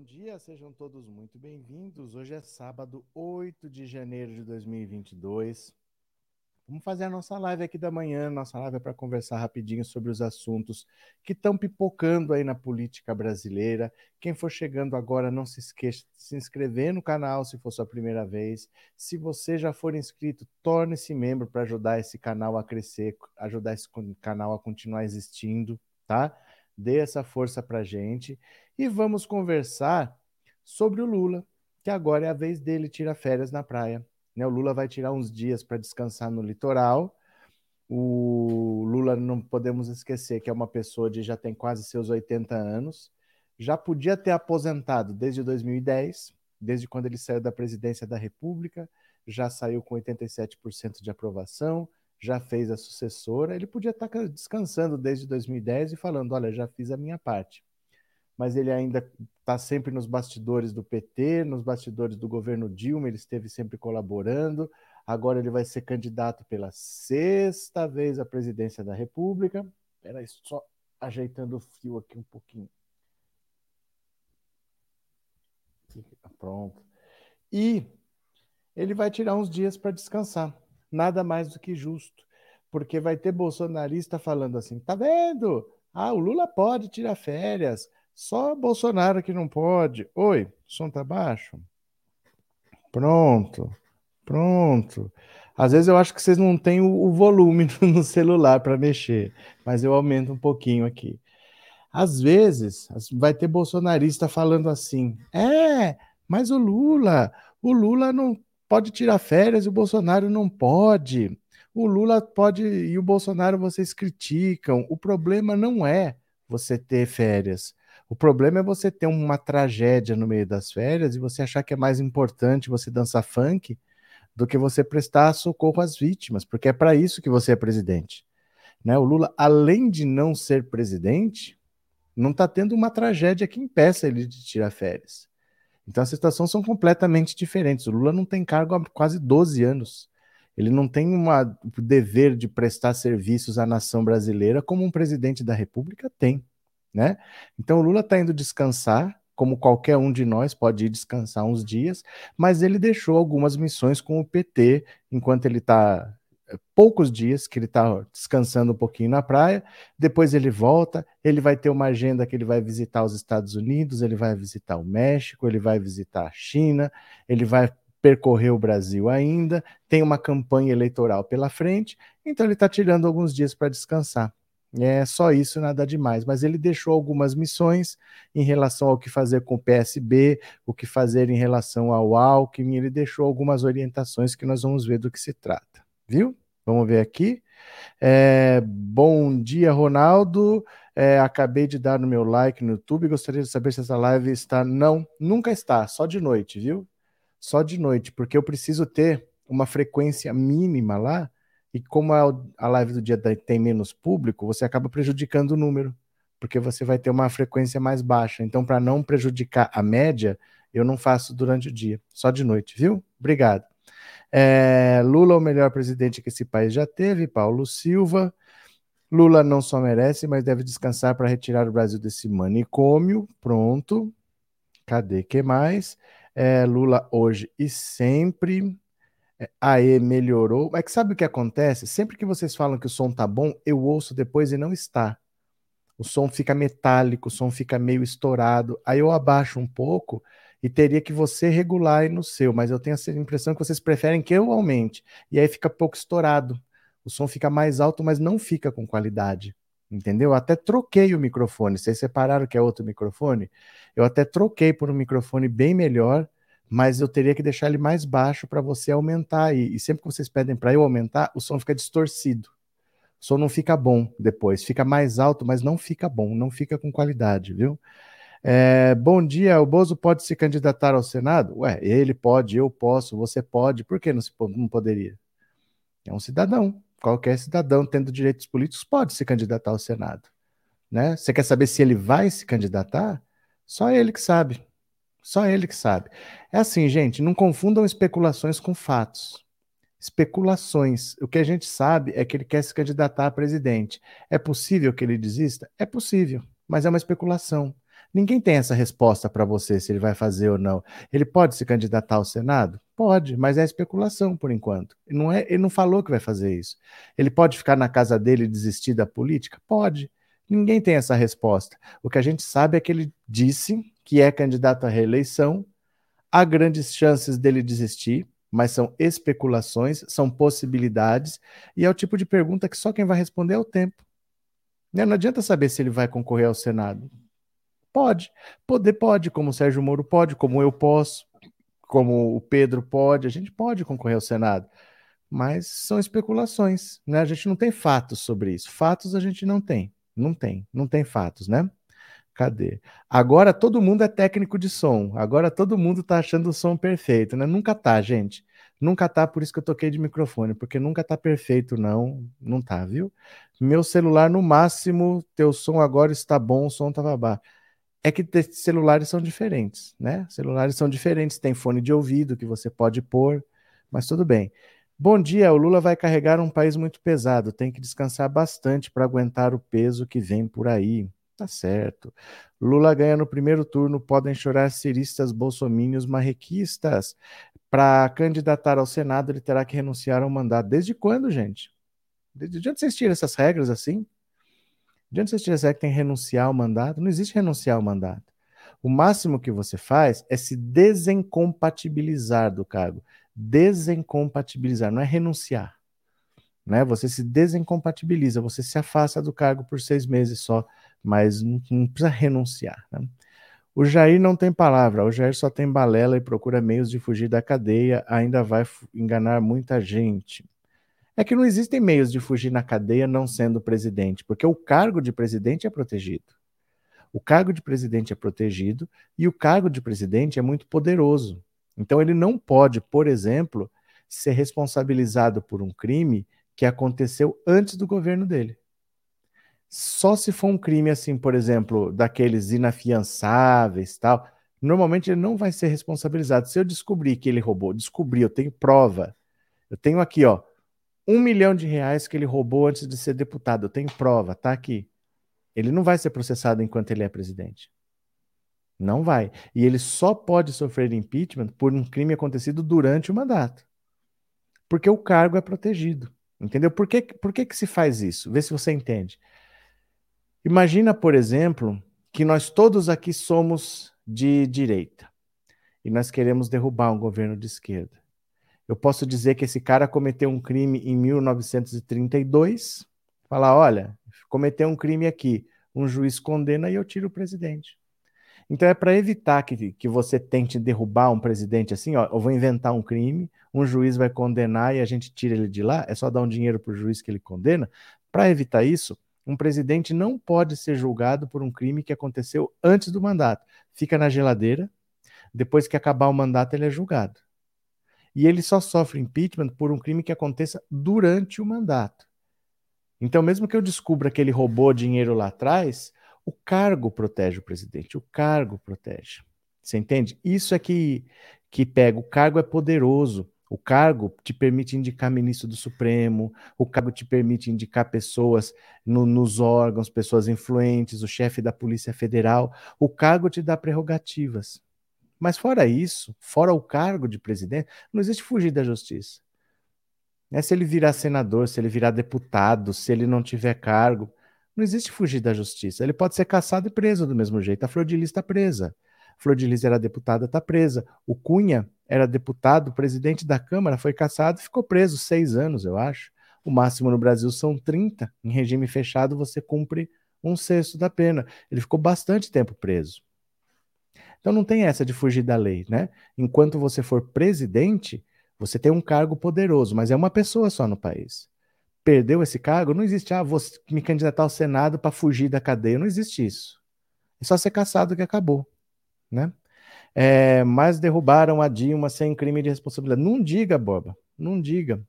Bom dia, sejam todos muito bem-vindos. Hoje é sábado, 8 de janeiro de 2022. Vamos fazer a nossa live aqui da manhã. Nossa live é para conversar rapidinho sobre os assuntos que estão pipocando aí na política brasileira. Quem for chegando agora, não se esqueça de se inscrever no canal se for sua primeira vez. Se você já for inscrito, torne-se membro para ajudar esse canal a crescer, ajudar esse canal a continuar existindo, tá? Dê essa força para gente e vamos conversar sobre o Lula, que agora é a vez dele tirar férias na praia. Né? O Lula vai tirar uns dias para descansar no litoral. O Lula, não podemos esquecer que é uma pessoa de já tem quase seus 80 anos, já podia ter aposentado desde 2010, desde quando ele saiu da presidência da República, já saiu com 87% de aprovação, já fez a sucessora, ele podia estar descansando desde 2010 e falando: olha, já fiz a minha parte mas ele ainda está sempre nos bastidores do PT, nos bastidores do governo Dilma, ele esteve sempre colaborando. Agora ele vai ser candidato pela sexta vez à presidência da República. Espera aí, só ajeitando o fio aqui um pouquinho. Pronto. E ele vai tirar uns dias para descansar. Nada mais do que justo. Porque vai ter bolsonarista falando assim: tá vendo? Ah, o Lula pode tirar férias. Só Bolsonaro que não pode. Oi, som tá baixo? Pronto, pronto. Às vezes eu acho que vocês não têm o, o volume no celular para mexer, mas eu aumento um pouquinho aqui. Às vezes vai ter bolsonarista falando assim: é, mas o Lula, o Lula não pode tirar férias e o Bolsonaro não pode. O Lula pode e o Bolsonaro vocês criticam. O problema não é você ter férias. O problema é você ter uma tragédia no meio das férias e você achar que é mais importante você dançar funk do que você prestar socorro às vítimas, porque é para isso que você é presidente. Né? O Lula, além de não ser presidente, não está tendo uma tragédia que impeça ele de tirar férias. Então as situações são completamente diferentes. O Lula não tem cargo há quase 12 anos. Ele não tem uma, o dever de prestar serviços à nação brasileira como um presidente da República tem né? Então o Lula está indo descansar, como qualquer um de nós pode ir descansar uns dias, mas ele deixou algumas missões com o PT enquanto ele está poucos dias que ele está descansando um pouquinho na praia, depois ele volta, ele vai ter uma agenda que ele vai visitar os Estados Unidos, ele vai visitar o México, ele vai visitar a China, ele vai percorrer o Brasil ainda, tem uma campanha eleitoral pela frente, então ele está tirando alguns dias para descansar. É só isso, nada demais. Mas ele deixou algumas missões em relação ao que fazer com o PSB, o que fazer em relação ao Alckmin. Ele deixou algumas orientações que nós vamos ver do que se trata, viu? Vamos ver aqui. É, bom dia, Ronaldo. É, acabei de dar no meu like no YouTube. Gostaria de saber se essa live está. Não, nunca está, só de noite, viu? Só de noite, porque eu preciso ter uma frequência mínima lá e como a live do dia tem menos público, você acaba prejudicando o número, porque você vai ter uma frequência mais baixa. Então, para não prejudicar a média, eu não faço durante o dia, só de noite, viu? Obrigado. É, Lula, o melhor presidente que esse país já teve, Paulo Silva. Lula não só merece, mas deve descansar para retirar o Brasil desse manicômio. Pronto. Cadê que mais? É, Lula hoje e sempre. É, Aê, melhorou. É que sabe o que acontece? Sempre que vocês falam que o som tá bom, eu ouço depois e não está. O som fica metálico, o som fica meio estourado. Aí eu abaixo um pouco e teria que você regular aí no seu, mas eu tenho a impressão que vocês preferem que eu aumente. E aí fica pouco estourado. O som fica mais alto, mas não fica com qualidade. Entendeu? Eu até troquei o microfone. Vocês separaram que é outro microfone? Eu até troquei por um microfone bem melhor mas eu teria que deixar ele mais baixo para você aumentar. E, e sempre que vocês pedem para eu aumentar, o som fica distorcido. O som não fica bom depois. Fica mais alto, mas não fica bom, não fica com qualidade, viu? É, bom dia, o Bozo pode se candidatar ao Senado? Ué, ele pode, eu posso, você pode, por que não, se, não poderia? É um cidadão, qualquer cidadão tendo direitos políticos pode se candidatar ao Senado. Né? Você quer saber se ele vai se candidatar? Só ele que sabe. Só ele que sabe. É assim, gente, não confundam especulações com fatos. Especulações. O que a gente sabe é que ele quer se candidatar a presidente. É possível que ele desista? É possível, mas é uma especulação. Ninguém tem essa resposta para você se ele vai fazer ou não. Ele pode se candidatar ao Senado? Pode, mas é especulação por enquanto. Não é, ele não falou que vai fazer isso. Ele pode ficar na casa dele e desistir da política? Pode. Ninguém tem essa resposta. O que a gente sabe é que ele disse que é candidato à reeleição. Há grandes chances dele desistir, mas são especulações, são possibilidades, e é o tipo de pergunta que só quem vai responder é o tempo. Né? Não adianta saber se ele vai concorrer ao Senado. Pode. Poder pode, como o Sérgio Moro pode, como eu posso, como o Pedro pode, a gente pode concorrer ao Senado. Mas são especulações, né? A gente não tem fatos sobre isso. Fatos a gente não tem. Não tem, não tem fatos, né? Cadê? Agora todo mundo é técnico de som. Agora todo mundo tá achando o som perfeito, né? Nunca tá, gente. Nunca tá, por isso que eu toquei de microfone, porque nunca tá perfeito, não. Não tá, viu? Meu celular, no máximo, teu som agora está bom, o som tava baixo é que celulares são diferentes, né? Celulares são diferentes, tem fone de ouvido que você pode pôr, mas tudo bem. Bom dia, o Lula vai carregar um país muito pesado, tem que descansar bastante para aguentar o peso que vem por aí. Tá certo. Lula ganha no primeiro turno, podem chorar ciristas, bolsomínios, marrequistas. Para candidatar ao Senado, ele terá que renunciar ao mandato. Desde quando, gente? Desde onde vocês tiram essas regras assim? Onde você tiver que tem renunciar ao mandato? Não existe renunciar ao mandato. O máximo que você faz é se desincompatibilizar do cargo. Desincompatibilizar, não é renunciar. Né? Você se desincompatibiliza, você se afasta do cargo por seis meses só, mas não, não precisa renunciar. Né? O Jair não tem palavra, o Jair só tem balela e procura meios de fugir da cadeia, ainda vai enganar muita gente é que não existem meios de fugir na cadeia não sendo presidente, porque o cargo de presidente é protegido. O cargo de presidente é protegido e o cargo de presidente é muito poderoso. Então ele não pode, por exemplo, ser responsabilizado por um crime que aconteceu antes do governo dele. Só se for um crime assim, por exemplo, daqueles inafiançáveis, tal, normalmente ele não vai ser responsabilizado. Se eu descobrir que ele roubou, descobri, eu tenho prova. Eu tenho aqui, ó, um milhão de reais que ele roubou antes de ser deputado. Eu tenho prova, tá aqui. Ele não vai ser processado enquanto ele é presidente. Não vai. E ele só pode sofrer impeachment por um crime acontecido durante o mandato. Porque o cargo é protegido. Entendeu? Por que, por que, que se faz isso? Vê se você entende. Imagina, por exemplo, que nós todos aqui somos de direita e nós queremos derrubar um governo de esquerda. Eu posso dizer que esse cara cometeu um crime em 1932, falar, olha, cometeu um crime aqui, um juiz condena e eu tiro o presidente. Então é para evitar que, que você tente derrubar um presidente assim, ó, eu vou inventar um crime, um juiz vai condenar e a gente tira ele de lá, é só dar um dinheiro para o juiz que ele condena. Para evitar isso, um presidente não pode ser julgado por um crime que aconteceu antes do mandato. Fica na geladeira, depois que acabar o mandato ele é julgado e ele só sofre impeachment por um crime que aconteça durante o mandato. Então, mesmo que eu descubra que ele roubou dinheiro lá atrás, o cargo protege o presidente, o cargo protege. Você entende? Isso é que, que pega. O cargo é poderoso. O cargo te permite indicar ministro do Supremo, o cargo te permite indicar pessoas no, nos órgãos, pessoas influentes, o chefe da Polícia Federal. O cargo te dá prerrogativas. Mas fora isso, fora o cargo de presidente, não existe fugir da justiça. É se ele virar senador, se ele virar deputado, se ele não tiver cargo, não existe fugir da justiça. Ele pode ser caçado e preso do mesmo jeito. A Flor de Lis está presa. A Flor de Lis era deputada, está presa. O Cunha era deputado, presidente da Câmara, foi caçado e ficou preso seis anos, eu acho. O máximo no Brasil são 30. Em regime fechado, você cumpre um sexto da pena. Ele ficou bastante tempo preso. Então não tem essa de fugir da lei, né? Enquanto você for presidente, você tem um cargo poderoso, mas é uma pessoa só no país. Perdeu esse cargo, não existe, ah, vou me candidatar ao Senado para fugir da cadeia, não existe isso. É só ser caçado que acabou, né? É, mas derrubaram a Dilma sem crime de responsabilidade. Não diga, Boba, não diga,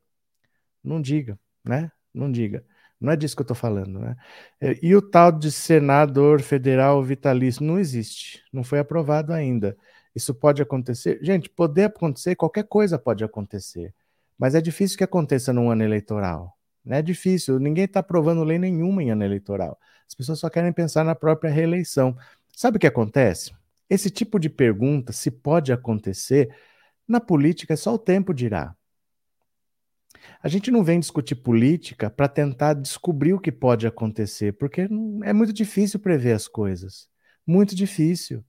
não diga, né? Não diga. Não é disso que eu estou falando, né? É, e o tal de senador federal vitalício não existe, não foi aprovado ainda. Isso pode acontecer? Gente, poder acontecer, qualquer coisa pode acontecer, mas é difícil que aconteça num ano eleitoral. Né? É difícil, ninguém está aprovando lei nenhuma em ano eleitoral. As pessoas só querem pensar na própria reeleição. Sabe o que acontece? Esse tipo de pergunta, se pode acontecer, na política só o tempo dirá. A gente não vem discutir política para tentar descobrir o que pode acontecer, porque é muito difícil prever as coisas. Muito difícil.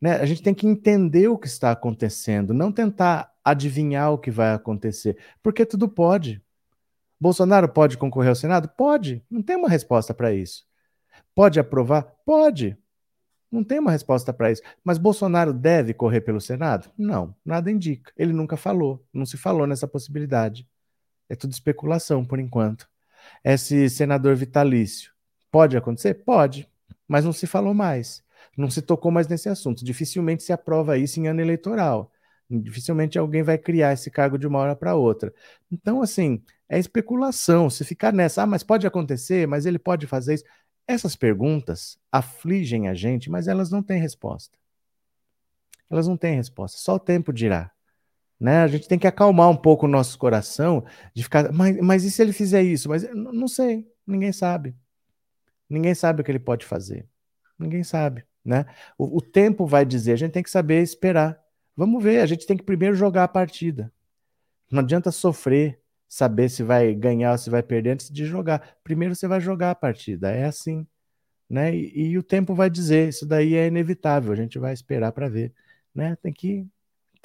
Né? A gente tem que entender o que está acontecendo, não tentar adivinhar o que vai acontecer, porque tudo pode. Bolsonaro pode concorrer ao Senado? Pode. Não tem uma resposta para isso. Pode aprovar? Pode. Não tem uma resposta para isso. Mas Bolsonaro deve correr pelo Senado? Não, nada indica. Ele nunca falou, não se falou nessa possibilidade. É tudo especulação por enquanto. Esse senador vitalício pode acontecer? Pode, mas não se falou mais. Não se tocou mais nesse assunto. Dificilmente se aprova isso em ano eleitoral. Dificilmente alguém vai criar esse cargo de uma hora para outra. Então, assim, é especulação. Se ficar nessa, ah, mas pode acontecer, mas ele pode fazer isso. Essas perguntas afligem a gente, mas elas não têm resposta. Elas não têm resposta. Só o tempo dirá. Né? A gente tem que acalmar um pouco o nosso coração de ficar, mas, mas e se ele fizer isso? Mas não sei, ninguém sabe. Ninguém sabe o que ele pode fazer. Ninguém sabe, né? O, o tempo vai dizer, a gente tem que saber esperar. Vamos ver, a gente tem que primeiro jogar a partida. Não adianta sofrer, saber se vai ganhar ou se vai perder antes de jogar. Primeiro você vai jogar a partida, é assim, né? E, e o tempo vai dizer, isso daí é inevitável, a gente vai esperar para ver, né? Tem que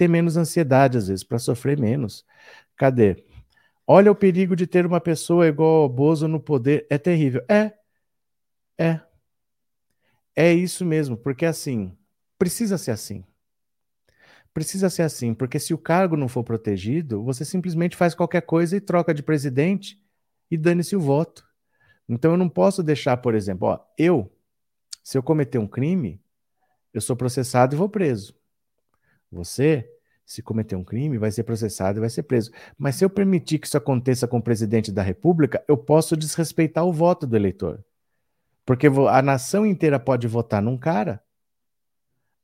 ter menos ansiedade às vezes, para sofrer menos. Cadê? Olha o perigo de ter uma pessoa igual ao Bozo no poder, é terrível. É, é. É isso mesmo, porque assim, precisa ser assim. Precisa ser assim, porque se o cargo não for protegido, você simplesmente faz qualquer coisa e troca de presidente e dane-se o voto. Então eu não posso deixar, por exemplo, ó, eu, se eu cometer um crime, eu sou processado e vou preso. Você, se cometer um crime, vai ser processado e vai ser preso. Mas se eu permitir que isso aconteça com o presidente da República, eu posso desrespeitar o voto do eleitor. Porque a nação inteira pode votar num cara,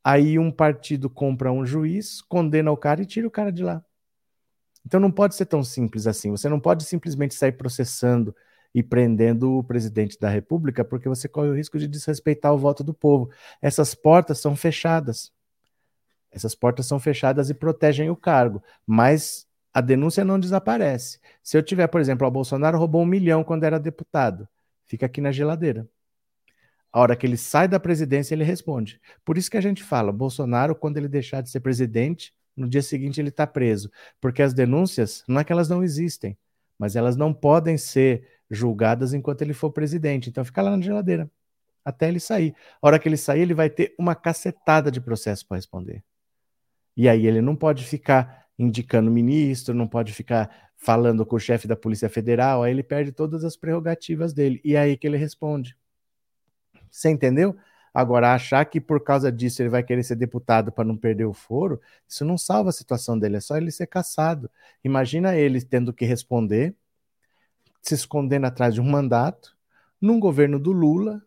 aí um partido compra um juiz, condena o cara e tira o cara de lá. Então não pode ser tão simples assim. Você não pode simplesmente sair processando e prendendo o presidente da República, porque você corre o risco de desrespeitar o voto do povo. Essas portas são fechadas. Essas portas são fechadas e protegem o cargo, mas a denúncia não desaparece. Se eu tiver, por exemplo, o Bolsonaro roubou um milhão quando era deputado, fica aqui na geladeira. A hora que ele sai da presidência, ele responde. Por isso que a gente fala, Bolsonaro, quando ele deixar de ser presidente, no dia seguinte ele está preso. Porque as denúncias, não é que elas não existem, mas elas não podem ser julgadas enquanto ele for presidente. Então fica lá na geladeira, até ele sair. A hora que ele sair, ele vai ter uma cacetada de processo para responder. E aí ele não pode ficar indicando ministro, não pode ficar falando com o chefe da Polícia Federal, aí ele perde todas as prerrogativas dele. E é aí que ele responde. Você entendeu? Agora, achar que por causa disso ele vai querer ser deputado para não perder o foro, isso não salva a situação dele, é só ele ser caçado. Imagina ele tendo que responder, se escondendo atrás de um mandato, num governo do Lula,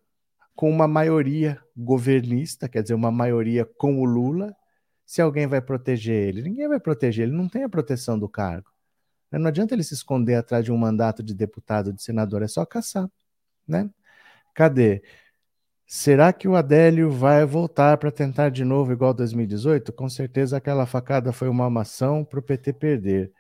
com uma maioria governista, quer dizer, uma maioria com o Lula, se alguém vai proteger ele. Ninguém vai proteger, ele não tem a proteção do cargo. Não adianta ele se esconder atrás de um mandato de deputado, de senador, é só caçar, né? Cadê? Será que o Adélio vai voltar para tentar de novo igual 2018? Com certeza aquela facada foi uma amação para o PT perder.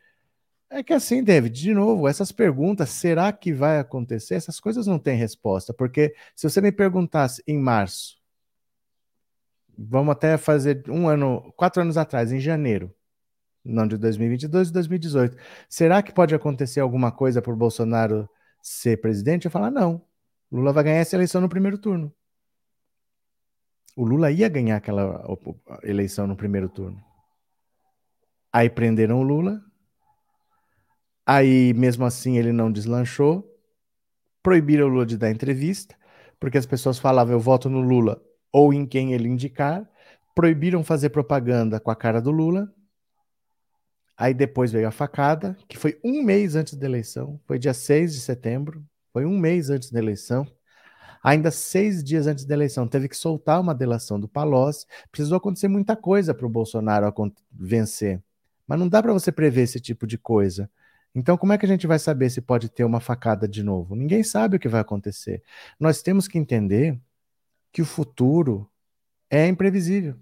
É que assim, David, de novo, essas perguntas, será que vai acontecer? Essas coisas não têm resposta, porque se você me perguntasse em março, vamos até fazer um ano, quatro anos atrás, em janeiro, não de 2022, de 2018. Será que pode acontecer alguma coisa por Bolsonaro ser presidente? Eu falar não. Lula vai ganhar essa eleição no primeiro turno. O Lula ia ganhar aquela eleição no primeiro turno. Aí prenderam o Lula. Aí, mesmo assim, ele não deslanchou. Proibiram o Lula de dar entrevista, porque as pessoas falavam: eu voto no Lula ou em quem ele indicar, proibiram fazer propaganda com a cara do Lula. Aí depois veio a facada, que foi um mês antes da eleição, foi dia 6 de setembro, foi um mês antes da eleição. Ainda seis dias antes da eleição, teve que soltar uma delação do Palocci. Precisou acontecer muita coisa para o Bolsonaro vencer. Mas não dá para você prever esse tipo de coisa. Então, como é que a gente vai saber se pode ter uma facada de novo? Ninguém sabe o que vai acontecer. Nós temos que entender que o futuro É imprevisível.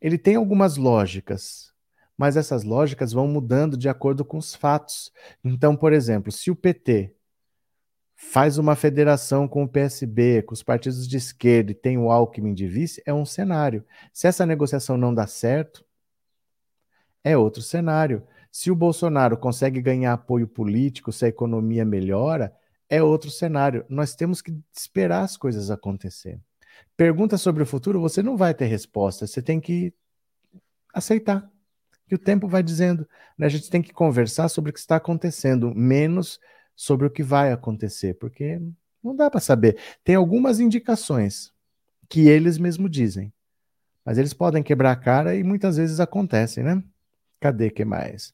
Ele tem algumas lógicas, mas essas lógicas vão mudando de acordo com os fatos. Então, por exemplo, se o PT faz uma federação com o PSB, com os partidos de esquerda e tem o Alckmin de vice, é um cenário. Se essa negociação não dá certo, é outro cenário. Se o Bolsonaro consegue ganhar apoio político, se a economia melhora, é outro cenário. Nós temos que esperar as coisas acontecer. Pergunta sobre o futuro, você não vai ter resposta, você tem que aceitar. Que o tempo vai dizendo. Né? A gente tem que conversar sobre o que está acontecendo, menos sobre o que vai acontecer, porque não dá para saber. Tem algumas indicações que eles mesmos dizem, mas eles podem quebrar a cara e muitas vezes acontecem, né? Cadê que mais?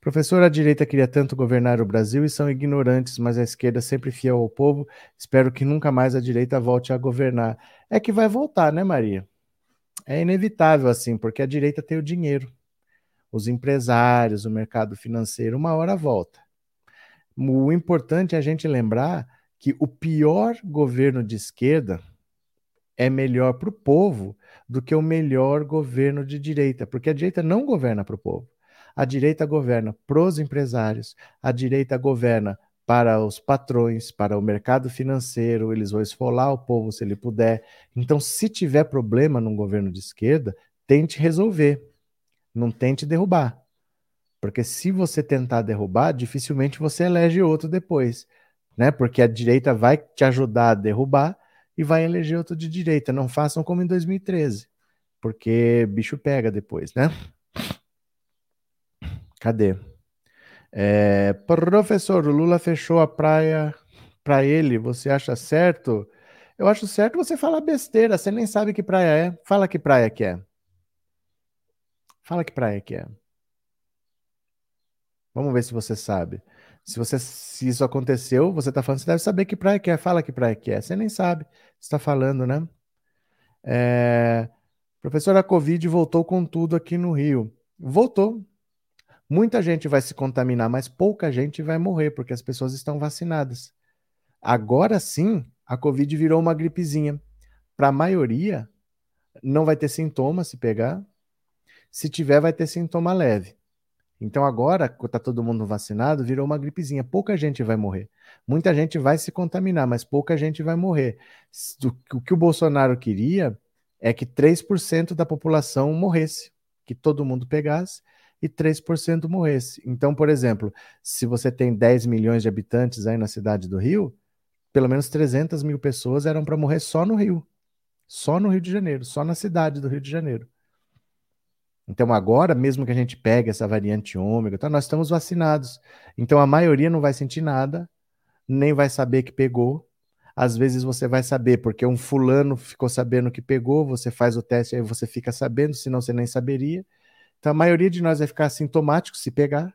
Professor, a direita queria tanto governar o Brasil e são ignorantes, mas a esquerda sempre fiel ao povo. Espero que nunca mais a direita volte a governar. É que vai voltar, né, Maria? É inevitável assim, porque a direita tem o dinheiro. Os empresários, o mercado financeiro, uma hora volta. O importante é a gente lembrar que o pior governo de esquerda é melhor para o povo do que o melhor governo de direita, porque a direita não governa para o povo. A direita governa para os empresários, a direita governa para os patrões, para o mercado financeiro, eles vão esfolar o povo se ele puder. Então, se tiver problema num governo de esquerda, tente resolver, não tente derrubar. Porque se você tentar derrubar, dificilmente você elege outro depois, né? Porque a direita vai te ajudar a derrubar e vai eleger outro de direita. Não façam como em 2013, porque bicho pega depois, né? Cadê? É, professor, o Lula fechou a praia para ele. Você acha certo? Eu acho certo você falar besteira. Você nem sabe que praia é. Fala que praia que é. Fala que praia que é. Vamos ver se você sabe. Se, você, se isso aconteceu, você está falando, você deve saber que praia que é. Fala que praia que é. Você nem sabe. Está falando, né? É... Professora, a Covid voltou com tudo aqui no Rio. Voltou. Muita gente vai se contaminar, mas pouca gente vai morrer, porque as pessoas estão vacinadas. Agora sim, a Covid virou uma gripezinha. Para a maioria, não vai ter sintoma se pegar. Se tiver, vai ter sintoma leve. Então agora, que está todo mundo vacinado, virou uma gripezinha. Pouca gente vai morrer. Muita gente vai se contaminar, mas pouca gente vai morrer. O que o Bolsonaro queria é que 3% da população morresse, que todo mundo pegasse e 3% morresse. Então, por exemplo, se você tem 10 milhões de habitantes aí na cidade do Rio, pelo menos 300 mil pessoas eram para morrer só no Rio. Só no Rio de Janeiro, só na cidade do Rio de Janeiro. Então, agora, mesmo que a gente pegue essa variante ômega, tá, nós estamos vacinados. Então, a maioria não vai sentir nada, nem vai saber que pegou. Às vezes você vai saber, porque um fulano ficou sabendo que pegou, você faz o teste, aí você fica sabendo, senão você nem saberia. Então, a maioria de nós vai ficar sintomático se pegar.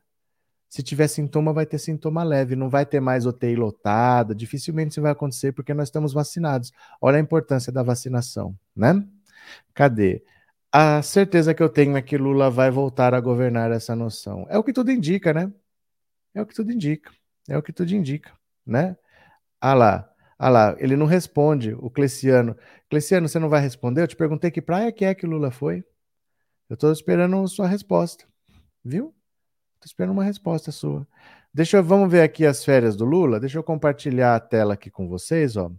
Se tiver sintoma, vai ter sintoma leve, não vai ter mais UTI lotada, dificilmente isso vai acontecer porque nós estamos vacinados. Olha a importância da vacinação, né? Cadê? A certeza que eu tenho é que Lula vai voltar a governar essa noção. É o que tudo indica, né? É o que tudo indica. É o que tudo indica, né? Ah lá, ah lá, ele não responde, o Cleciano. Cleciano, você não vai responder? Eu te perguntei que praia que é que Lula foi. Eu estou esperando sua resposta, viu? Estou esperando uma resposta sua. Deixa eu, vamos ver aqui as férias do Lula. Deixa eu compartilhar a tela aqui com vocês, ó.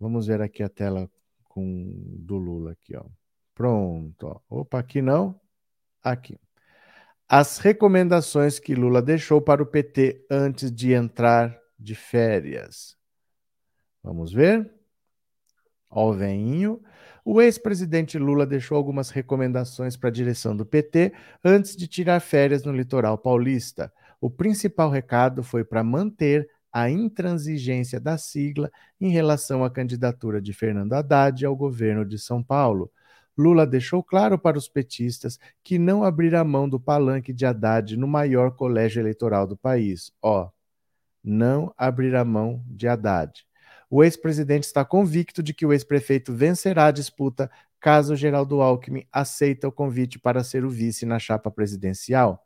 Vamos ver aqui a tela com do Lula aqui, ó. Pronto. Opa, aqui não. Aqui. As recomendações que Lula deixou para o PT antes de entrar de férias. Vamos ver. Ó, o veinho. O ex-presidente Lula deixou algumas recomendações para a direção do PT antes de tirar férias no litoral paulista. O principal recado foi para manter a intransigência da sigla em relação à candidatura de Fernando Haddad ao governo de São Paulo. Lula deixou claro para os petistas que não abrirá mão do palanque de Haddad no maior colégio eleitoral do país. Ó, não abrirá mão de Haddad. O ex-presidente está convicto de que o ex-prefeito vencerá a disputa caso Geraldo Alckmin aceita o convite para ser o vice na chapa presidencial.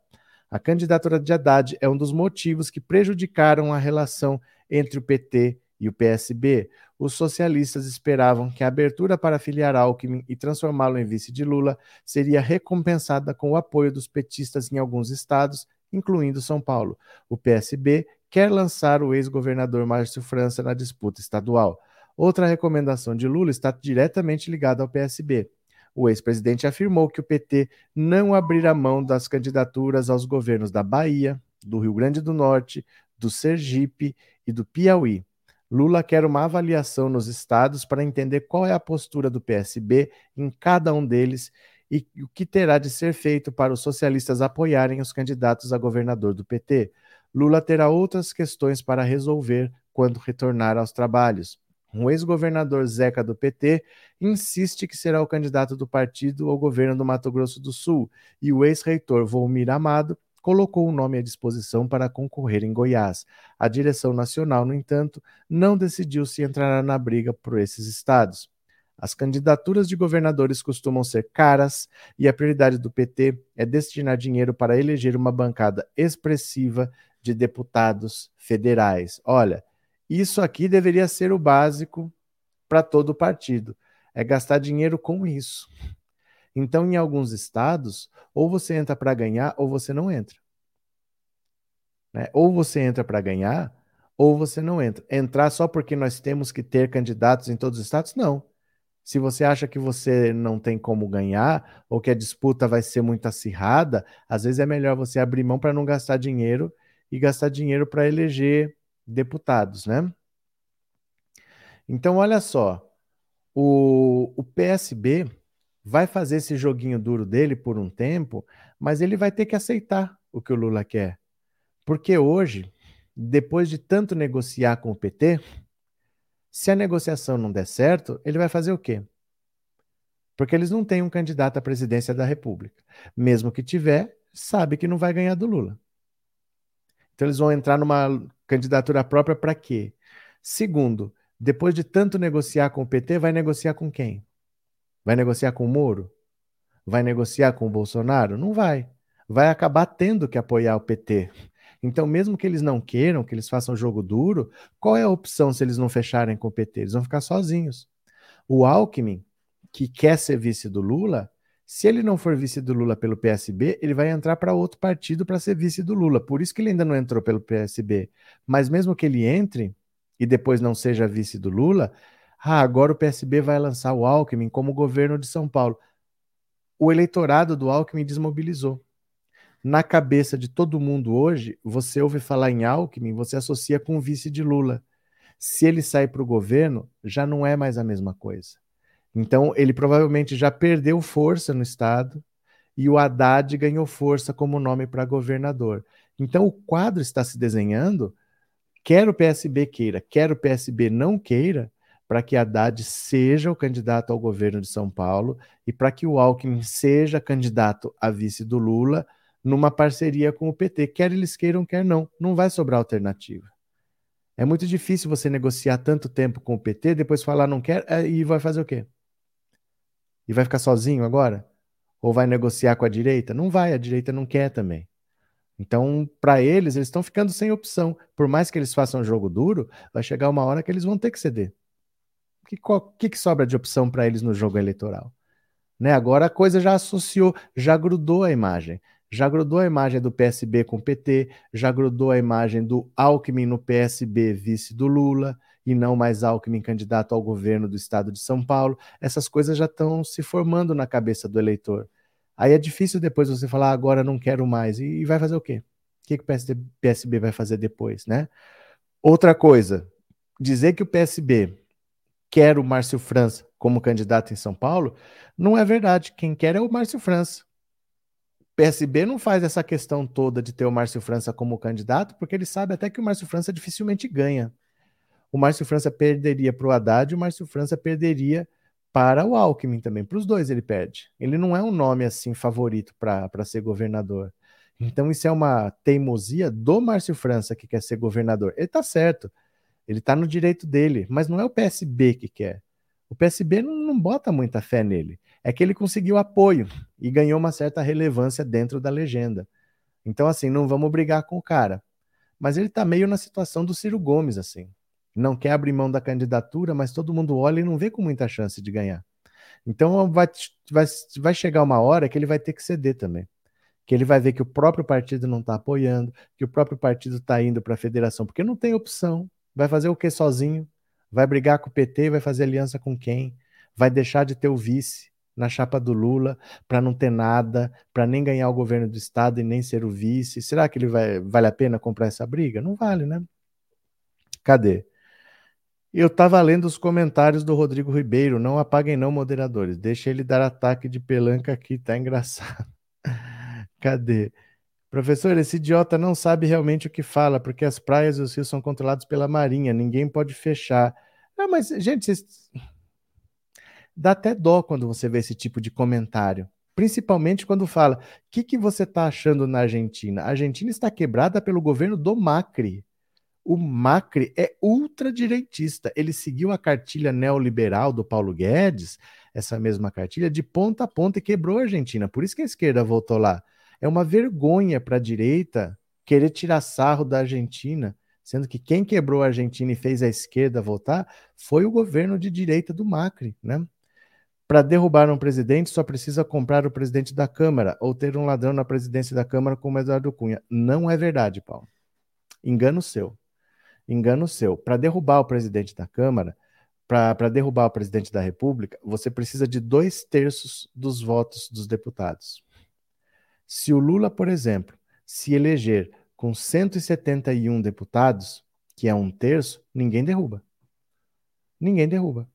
A candidatura de Haddad é um dos motivos que prejudicaram a relação entre o PT e o PSB, os socialistas esperavam que a abertura para filiar Alckmin e transformá-lo em vice de Lula seria recompensada com o apoio dos petistas em alguns estados, incluindo São Paulo. O PSB quer lançar o ex-governador Márcio França na disputa estadual. Outra recomendação de Lula está diretamente ligada ao PSB. O ex-presidente afirmou que o PT não abrirá mão das candidaturas aos governos da Bahia, do Rio Grande do Norte, do Sergipe e do Piauí. Lula quer uma avaliação nos estados para entender qual é a postura do PSB em cada um deles e o que terá de ser feito para os socialistas apoiarem os candidatos a governador do PT. Lula terá outras questões para resolver quando retornar aos trabalhos. O ex-governador Zeca do PT insiste que será o candidato do partido ao governo do Mato Grosso do Sul e o ex-reitor Volmir Amado colocou o nome à disposição para concorrer em Goiás. A direção nacional, no entanto, não decidiu se entrará na briga por esses estados. As candidaturas de governadores costumam ser caras e a prioridade do PT é destinar dinheiro para eleger uma bancada expressiva de deputados federais. Olha, isso aqui deveria ser o básico para todo partido. É gastar dinheiro com isso. Então, em alguns estados, ou você entra para ganhar ou você não entra. Né? Ou você entra para ganhar ou você não entra. Entrar só porque nós temos que ter candidatos em todos os estados? Não. Se você acha que você não tem como ganhar ou que a disputa vai ser muito acirrada, às vezes é melhor você abrir mão para não gastar dinheiro e gastar dinheiro para eleger deputados, né? Então, olha só, o, o PSB vai fazer esse joguinho duro dele por um tempo, mas ele vai ter que aceitar o que o Lula quer. Porque hoje, depois de tanto negociar com o PT, se a negociação não der certo, ele vai fazer o quê? Porque eles não têm um candidato à presidência da República. Mesmo que tiver, sabe que não vai ganhar do Lula. Então eles vão entrar numa candidatura própria para quê? Segundo, depois de tanto negociar com o PT, vai negociar com quem? Vai negociar com o Moro? Vai negociar com o Bolsonaro? Não vai. Vai acabar tendo que apoiar o PT. Então, mesmo que eles não queiram, que eles façam jogo duro, qual é a opção se eles não fecharem com o PT? Eles vão ficar sozinhos. O Alckmin, que quer ser vice do Lula, se ele não for vice do Lula pelo PSB, ele vai entrar para outro partido para ser vice do Lula. Por isso que ele ainda não entrou pelo PSB. Mas mesmo que ele entre e depois não seja vice do Lula, ah, agora o PSB vai lançar o Alckmin como governo de São Paulo. O eleitorado do Alckmin desmobilizou. Na cabeça de todo mundo hoje, você ouve falar em Alckmin, você associa com o vice de Lula. Se ele sair para o governo, já não é mais a mesma coisa. Então, ele provavelmente já perdeu força no Estado e o Haddad ganhou força como nome para governador. Então, o quadro está se desenhando, quer o PSB queira, quer o PSB não queira, para que Haddad seja o candidato ao governo de São Paulo e para que o Alckmin seja candidato a vice do Lula numa parceria com o PT, quer eles queiram, quer não. Não vai sobrar alternativa. É muito difícil você negociar tanto tempo com o PT, depois falar não quer é, e vai fazer o quê? E vai ficar sozinho agora? Ou vai negociar com a direita? Não vai, a direita não quer também. Então, para eles, eles estão ficando sem opção. Por mais que eles façam jogo duro, vai chegar uma hora que eles vão ter que ceder que, que, que sobra de opção para eles no jogo eleitoral? Né? Agora a coisa já associou, já grudou a imagem. Já grudou a imagem do PSB com o PT, já grudou a imagem do Alckmin no PSB vice do Lula, e não mais Alckmin candidato ao governo do estado de São Paulo. Essas coisas já estão se formando na cabeça do eleitor. Aí é difícil depois você falar, ah, agora não quero mais. E, vai fazer o quê? O que, que o PSB vai fazer depois, né? Outra coisa, dizer que o PSB quer o Márcio França como candidato em São Paulo, não é verdade. Quem quer é o Márcio França. PSB não faz essa questão toda de ter o Márcio França como candidato, porque ele sabe até que o Márcio França dificilmente ganha. O Márcio França perderia para o Haddad e o Márcio França perderia para o Alckmin também. Para os dois ele perde. Ele não é um nome assim favorito para ser governador. Então isso é uma teimosia do Márcio França que quer ser governador. Ele está certo. Ele está no direito dele, mas não é o PSB que quer. O PSB não, não, bota muita fé nele. É que ele conseguiu apoio e ganhou uma certa relevância dentro da legenda. Então, assim, não vamos brigar com o cara. Mas ele está meio na situação do Ciro Gomes, assim. não quer abrir mão da candidatura, mas todo mundo olha e não vê com muita chance de ganhar. Então vai, vai, vai chegar uma hora que ele vai ter que ceder também. Que ele vai ver que o próprio partido não está apoiando, que o próprio partido está indo para a federação, porque não tem opção. Vai fazer o que sozinho? Vai brigar com o PT, vai fazer aliança com quem? Vai deixar de ter o vice na chapa do Lula para não ter nada, para nem ganhar o governo do estado e nem ser o vice. Será que ele vai vale a pena comprar essa briga? Não vale, né? Cadê? Eu estava lendo os comentários do Rodrigo Ribeiro. Não apaguem não, moderadores. Deixa ele dar ataque de pelanca aqui, tá engraçado. Cadê? Professor, esse idiota não sabe realmente o que fala, porque as praias e os rios são controlados pela Marinha, ninguém pode fechar. Não, mas, gente, vocês... dá até dó quando você vê esse tipo de comentário. Principalmente quando fala: o que, que você está achando na Argentina? A Argentina está quebrada pelo governo do Macri. O Macri é ultradireitista. Ele seguiu a cartilha neoliberal do Paulo Guedes, essa mesma cartilha, de ponta a ponta e quebrou a Argentina. Por isso que a esquerda voltou lá. É uma vergonha para a direita querer tirar sarro da Argentina, sendo que quem quebrou a Argentina e fez a esquerda voltar foi o governo de direita do Macri, né? Para derrubar um presidente, só precisa comprar o presidente da Câmara ou ter um ladrão na presidência da Câmara como Eduardo Cunha. Não é verdade, Paulo. Engano seu engano seu. Para derrubar o presidente da Câmara, para derrubar o presidente da República, você precisa de dois terços dos votos dos deputados. Se o Lula, por exemplo, se eleger com 171 deputados, que é um terço, ninguém derruba. Ninguém derruba.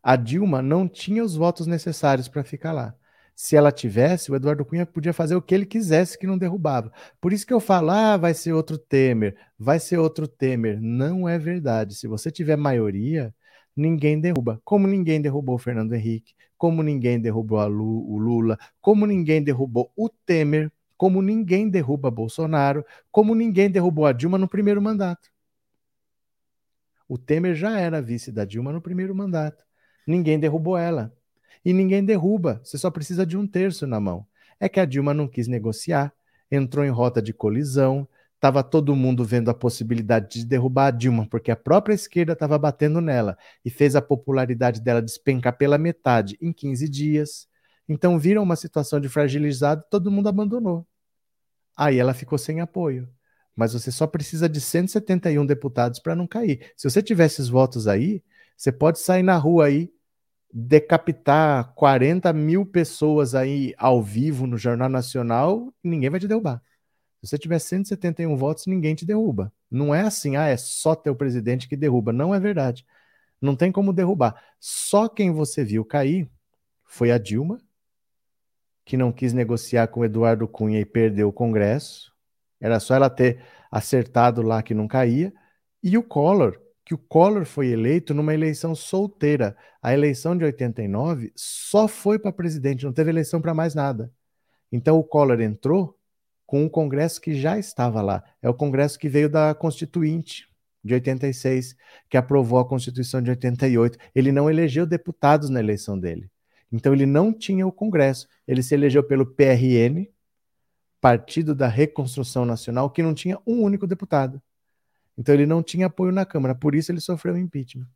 A Dilma não tinha os votos necessários para ficar lá se ela tivesse, o Eduardo Cunha podia fazer o que ele quisesse que não derrubava. Por isso que eu falo, ah, vai ser outro Temer, vai ser outro Temer. Não é verdade. Se você tiver maioria, ninguém derruba. Como ninguém derrubou o Fernando Henrique, como ninguém derrubou Lu, o Lula, como ninguém derrubou o Temer, como ninguém derruba Bolsonaro, como ninguém derrubou a Dilma no primeiro mandato. O Temer já era vice da Dilma no primeiro mandato. Ninguém derrubou ela e ninguém derruba, você só precisa de um terço na mão. É que a Dilma não quis negociar, entrou em rota de colisão, estava todo mundo vendo a possibilidade de derrubar a Dilma, porque a própria esquerda estava batendo nela e fez a popularidade dela despencar pela metade em 15 dias. Então viram uma situação de fragilizado, todo mundo abandonou. Aí ela ficou sem apoio. Mas você só precisa de 171 deputados para não cair. Se você tivesse esses votos aí, você pode sair na rua aí decapitar 40 mil pessoas aí ao vivo no Jornal Nacional, ninguém vai te derrubar. Se você tiver 171 votos, ninguém te derruba. Não é assim, ah, é só teu presidente que derruba. Não é verdade. Não tem como derrubar. Só quem você viu cair foi a Dilma, que não quis negociar com Eduardo Cunha e perdeu o Congresso. Era só ela ter acertado lá que não caía. E o Collor, que o Collor foi eleito numa eleição solteira. A eleição de 89 só foi para presidente, não teve eleição para mais nada. Então o Collor entrou com um congresso que já estava lá. É o congresso que veio da Constituinte de 86, que aprovou a Constituição de 88. Ele não elegeu deputados na eleição dele. Então ele não tinha o congresso. Ele se elegeu pelo PRN, Partido da Reconstrução Nacional, que não tinha um único deputado. Então ele não tinha apoio na Câmara, por isso ele sofreu impeachment.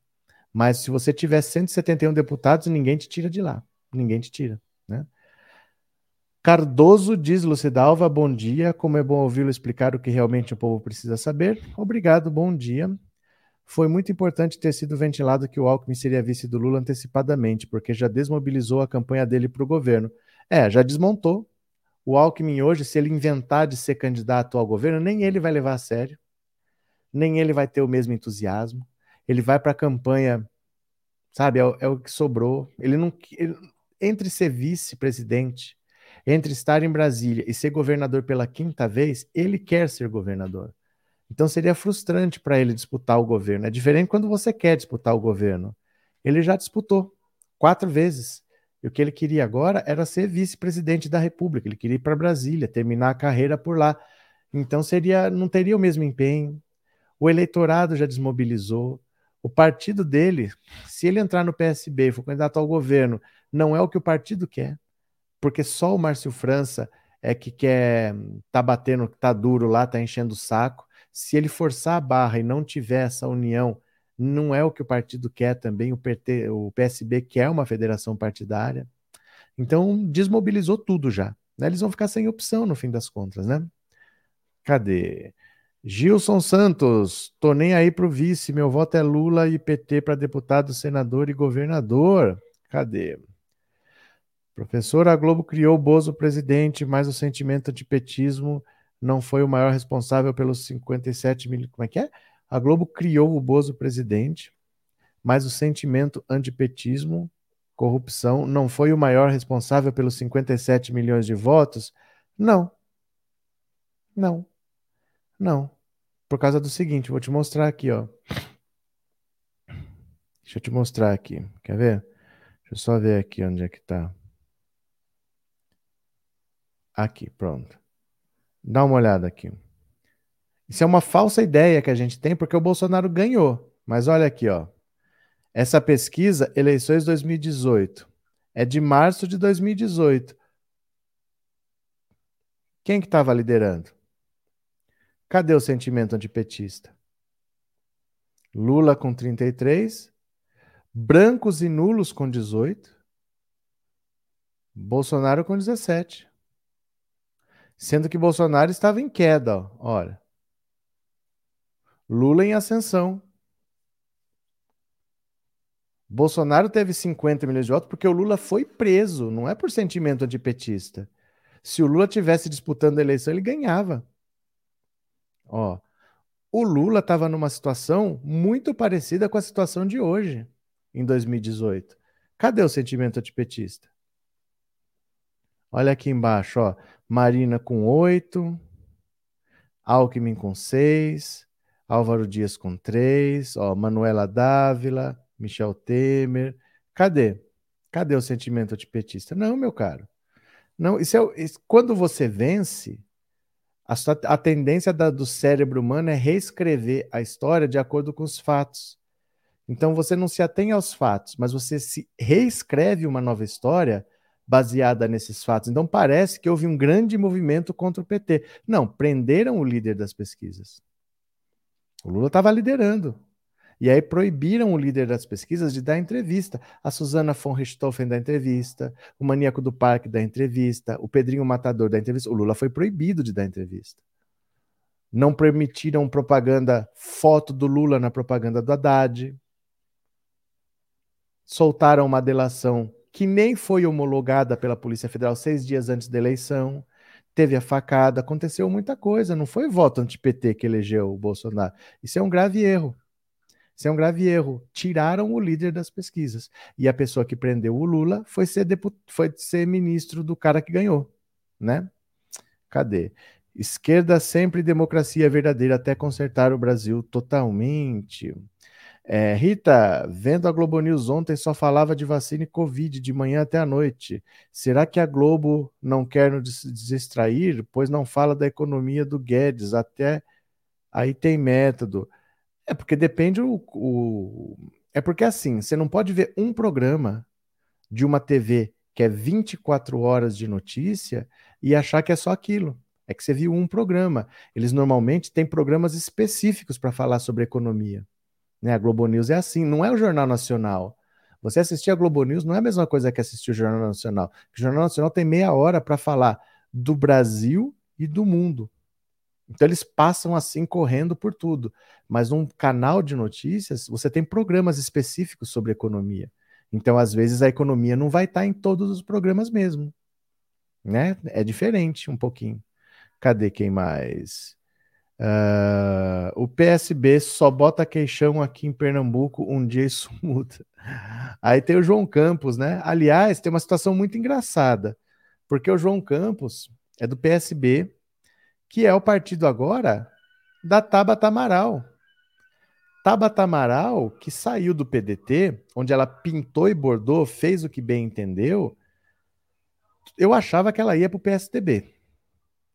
Mas se você tiver 171 deputados, ninguém te tira de lá. Ninguém te tira. Cardoso diz Lucidalva, bom dia. Como é bom ouvi-lo explicar o que realmente o povo precisa saber. Obrigado, bom dia. Foi muito importante ter sido ventilado que o Alckmin seria vice do Lula antecipadamente, porque já desmobilizou a campanha dele para o governo. É, já desmontou. O Alckmin hoje, se ele inventar de ser candidato ao governo, nem ele vai levar a sério nem ele vai ter o mesmo entusiasmo. Ele vai para a campanha, sabe? É, é, o que sobrou. Ele não. Ele, entre ser vice-presidente, entre estar em Brasília e ser governador pela quinta vez, ele quer ser governador. Então seria frustrante para ele disputar o governo. É diferente quando você quer disputar o governo. Ele já disputou quatro vezes. E o que ele queria agora era ser vice-presidente da República. Ele queria ir para Brasília, terminar a carreira por lá. Então seria, não teria o mesmo empenho, o eleitorado já desmobilizou. O partido dele, se ele entrar no PSB e for candidato ao governo, não é o que o partido quer, porque só o Márcio França é que quer tá batendo, tá duro lá, tá enchendo o saco. Se ele forçar a barra e não tiver essa união não é o que o partido quer também, o, PT, o PSB quer uma federação partidária. Então, desmobilizou tudo já. Né? Eles vão ficar sem opção no fim das contas, né? Cadê? Gilson Santos, tô nem aí pro vice, meu voto é Lula e PT para deputado, senador e governador. Cadê? Professor, a Globo criou o Bozo presidente, mas o sentimento de petismo não foi o maior responsável pelos 57 mil. Como é que é? A Globo criou o Bozo presidente, mas o sentimento antipetismo, corrupção, não foi o maior responsável pelos 57 milhões de votos? Não. Não. Não. Por causa do seguinte, vou te mostrar aqui, ó. Deixa eu te mostrar aqui. Quer ver? Deixa eu só ver aqui onde é que tá. Aqui, pronto. Dá uma olhada aqui. Isso é uma falsa ideia que a gente tem porque o Bolsonaro ganhou. Mas olha aqui, ó. Essa pesquisa, eleições 2018, é de março de 2018. Quem que estava liderando? Cadê o sentimento antipetista? Lula com 33, brancos e nulos com 18, Bolsonaro com 17. Sendo que Bolsonaro estava em queda, ó. olha. Lula em ascensão. Bolsonaro teve 50 milhões de votos porque o Lula foi preso, não é por sentimento antipetista. Se o Lula tivesse disputando a eleição, ele ganhava. Ó, o Lula estava numa situação muito parecida com a situação de hoje, em 2018. Cadê o sentimento antipetista? Olha aqui embaixo, ó. Marina com 8, Alckmin com 6, Álvaro Dias com 3, ó, Manuela Dávila, Michel Temer. Cadê? Cadê o sentimento antipetista? Não, meu caro. Não, isso é, isso, quando você vence, a, a tendência da, do cérebro humano é reescrever a história de acordo com os fatos. Então você não se atém aos fatos, mas você se reescreve uma nova história baseada nesses fatos. Então parece que houve um grande movimento contra o PT. Não, prenderam o líder das pesquisas. O Lula estava liderando. E aí proibiram o líder das pesquisas de dar entrevista. A Susana von Richthofen da entrevista, o Maníaco do Parque da entrevista, o Pedrinho Matador da entrevista. O Lula foi proibido de dar entrevista. Não permitiram propaganda, foto do Lula na propaganda do Haddad. Soltaram uma delação que nem foi homologada pela Polícia Federal seis dias antes da eleição. Teve a facada, aconteceu muita coisa. Não foi voto anti-PT que elegeu o Bolsonaro. Isso é um grave erro. Isso é um grave erro. Tiraram o líder das pesquisas. E a pessoa que prendeu o Lula foi ser, foi ser ministro do cara que ganhou, né? Cadê? Esquerda sempre democracia verdadeira até consertar o Brasil totalmente. É, Rita, vendo a Globo News ontem só falava de vacina e Covid de manhã até a noite. Será que a Globo não quer nos distrair? Pois não fala da economia do Guedes, até aí tem método. É porque depende o, o, É porque assim, você não pode ver um programa de uma TV que é 24 horas de notícia e achar que é só aquilo. É que você viu um programa. Eles normalmente têm programas específicos para falar sobre economia. Né? A Globo News é assim, não é o Jornal Nacional. Você assistir a Globo News não é a mesma coisa que assistir o Jornal Nacional. O Jornal Nacional tem meia hora para falar do Brasil e do mundo. Então eles passam assim correndo por tudo. Mas num canal de notícias, você tem programas específicos sobre economia. Então, às vezes, a economia não vai estar em todos os programas mesmo. Né? É diferente um pouquinho. Cadê quem mais? Uh, o PSB só bota queixão aqui em Pernambuco, um dia isso muda. Aí tem o João Campos, né? Aliás, tem uma situação muito engraçada, porque o João Campos é do PSB, que é o partido agora da Tabata Amaral. Tabata Amaral, que saiu do PDT, onde ela pintou e bordou, fez o que bem entendeu, eu achava que ela ia para o PSDB.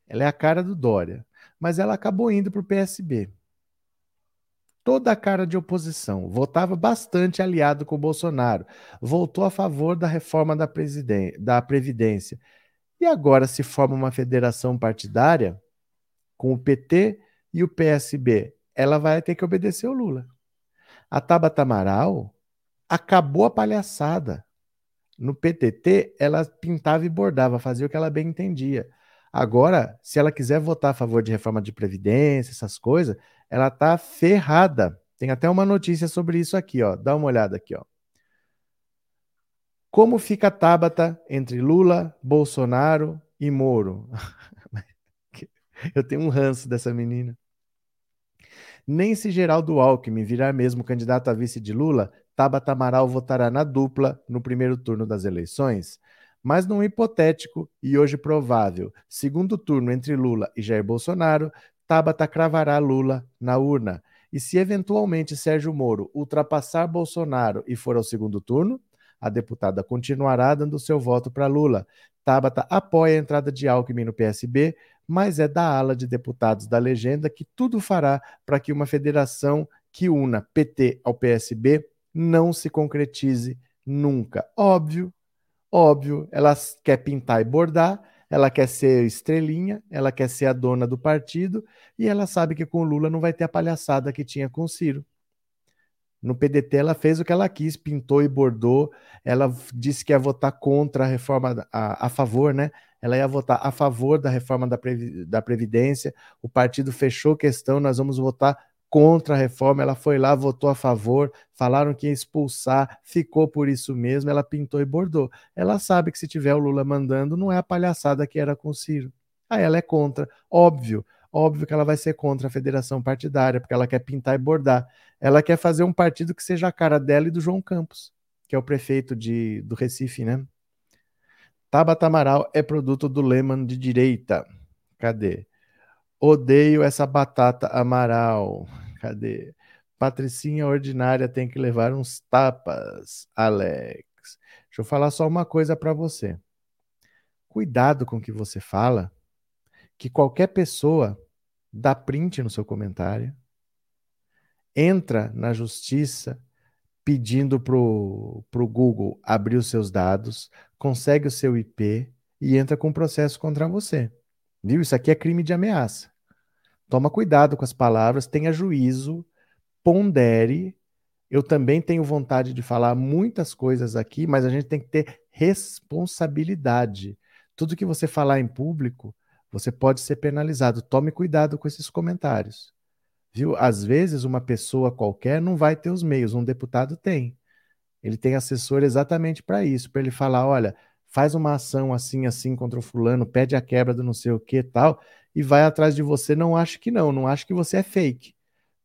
Ela é a cara do Dória. Mas ela acabou indo para o PSB. Toda a cara de oposição. Votava bastante aliado com o Bolsonaro. Voltou a favor da reforma da, da Previdência. E agora se forma uma federação partidária com o PT e o PSB, ela vai ter que obedecer o Lula. A Tabata Amaral acabou a palhaçada. No PTT, ela pintava e bordava, fazia o que ela bem entendia. Agora, se ela quiser votar a favor de reforma de previdência, essas coisas, ela tá ferrada. Tem até uma notícia sobre isso aqui, ó. Dá uma olhada aqui, ó. Como fica a Tabata entre Lula, Bolsonaro e Moro? Eu tenho um ranço dessa menina. Nem se Geraldo Alckmin virar mesmo candidato a vice de Lula, Tabata Amaral votará na dupla no primeiro turno das eleições. Mas num hipotético e hoje provável segundo turno entre Lula e Jair Bolsonaro, Tabata cravará Lula na urna. E se eventualmente Sérgio Moro ultrapassar Bolsonaro e for ao segundo turno, a deputada continuará dando seu voto para Lula. Tabata apoia a entrada de Alckmin no PSB, mas é da ala de deputados da legenda que tudo fará para que uma federação que una PT ao PSB não se concretize nunca. Óbvio, óbvio, ela quer pintar e bordar, ela quer ser estrelinha, ela quer ser a dona do partido e ela sabe que com o Lula não vai ter a palhaçada que tinha com o Ciro. No PDT ela fez o que ela quis, pintou e bordou. Ela disse que ia votar contra a reforma, a, a favor, né? Ela ia votar a favor da reforma da, da Previdência. O partido fechou questão, nós vamos votar contra a reforma, ela foi lá, votou a favor, falaram que ia expulsar, ficou por isso mesmo, ela pintou e bordou. Ela sabe que se tiver o Lula mandando, não é a palhaçada que era com o Ciro. Aí ela é contra, óbvio, óbvio que ela vai ser contra a federação partidária, porque ela quer pintar e bordar. Ela quer fazer um partido que seja a cara dela e do João Campos, que é o prefeito de, do Recife, né? Tabata Amaral é produto do Lehman de direita. Cadê? Odeio essa batata Amaral. Cadê? Patricinha ordinária tem que levar uns tapas, Alex. Deixa eu falar só uma coisa para você. Cuidado com o que você fala, que qualquer pessoa dá print no seu comentário, entra na justiça pedindo pro, pro Google abrir os seus dados, consegue o seu IP e entra com um processo contra você. Viu? Isso aqui é crime de ameaça. Toma cuidado com as palavras, tenha juízo, pondere. Eu também tenho vontade de falar muitas coisas aqui, mas a gente tem que ter responsabilidade. Tudo que você falar em público, você pode ser penalizado. Tome cuidado com esses comentários. Viu? Às vezes uma pessoa qualquer não vai ter os meios, um deputado tem. Ele tem assessor exatamente para isso, para ele falar, olha, faz uma ação assim assim contra o fulano, pede a quebra do não sei o que tal e vai atrás de você, não acha que não, não acha que você é fake.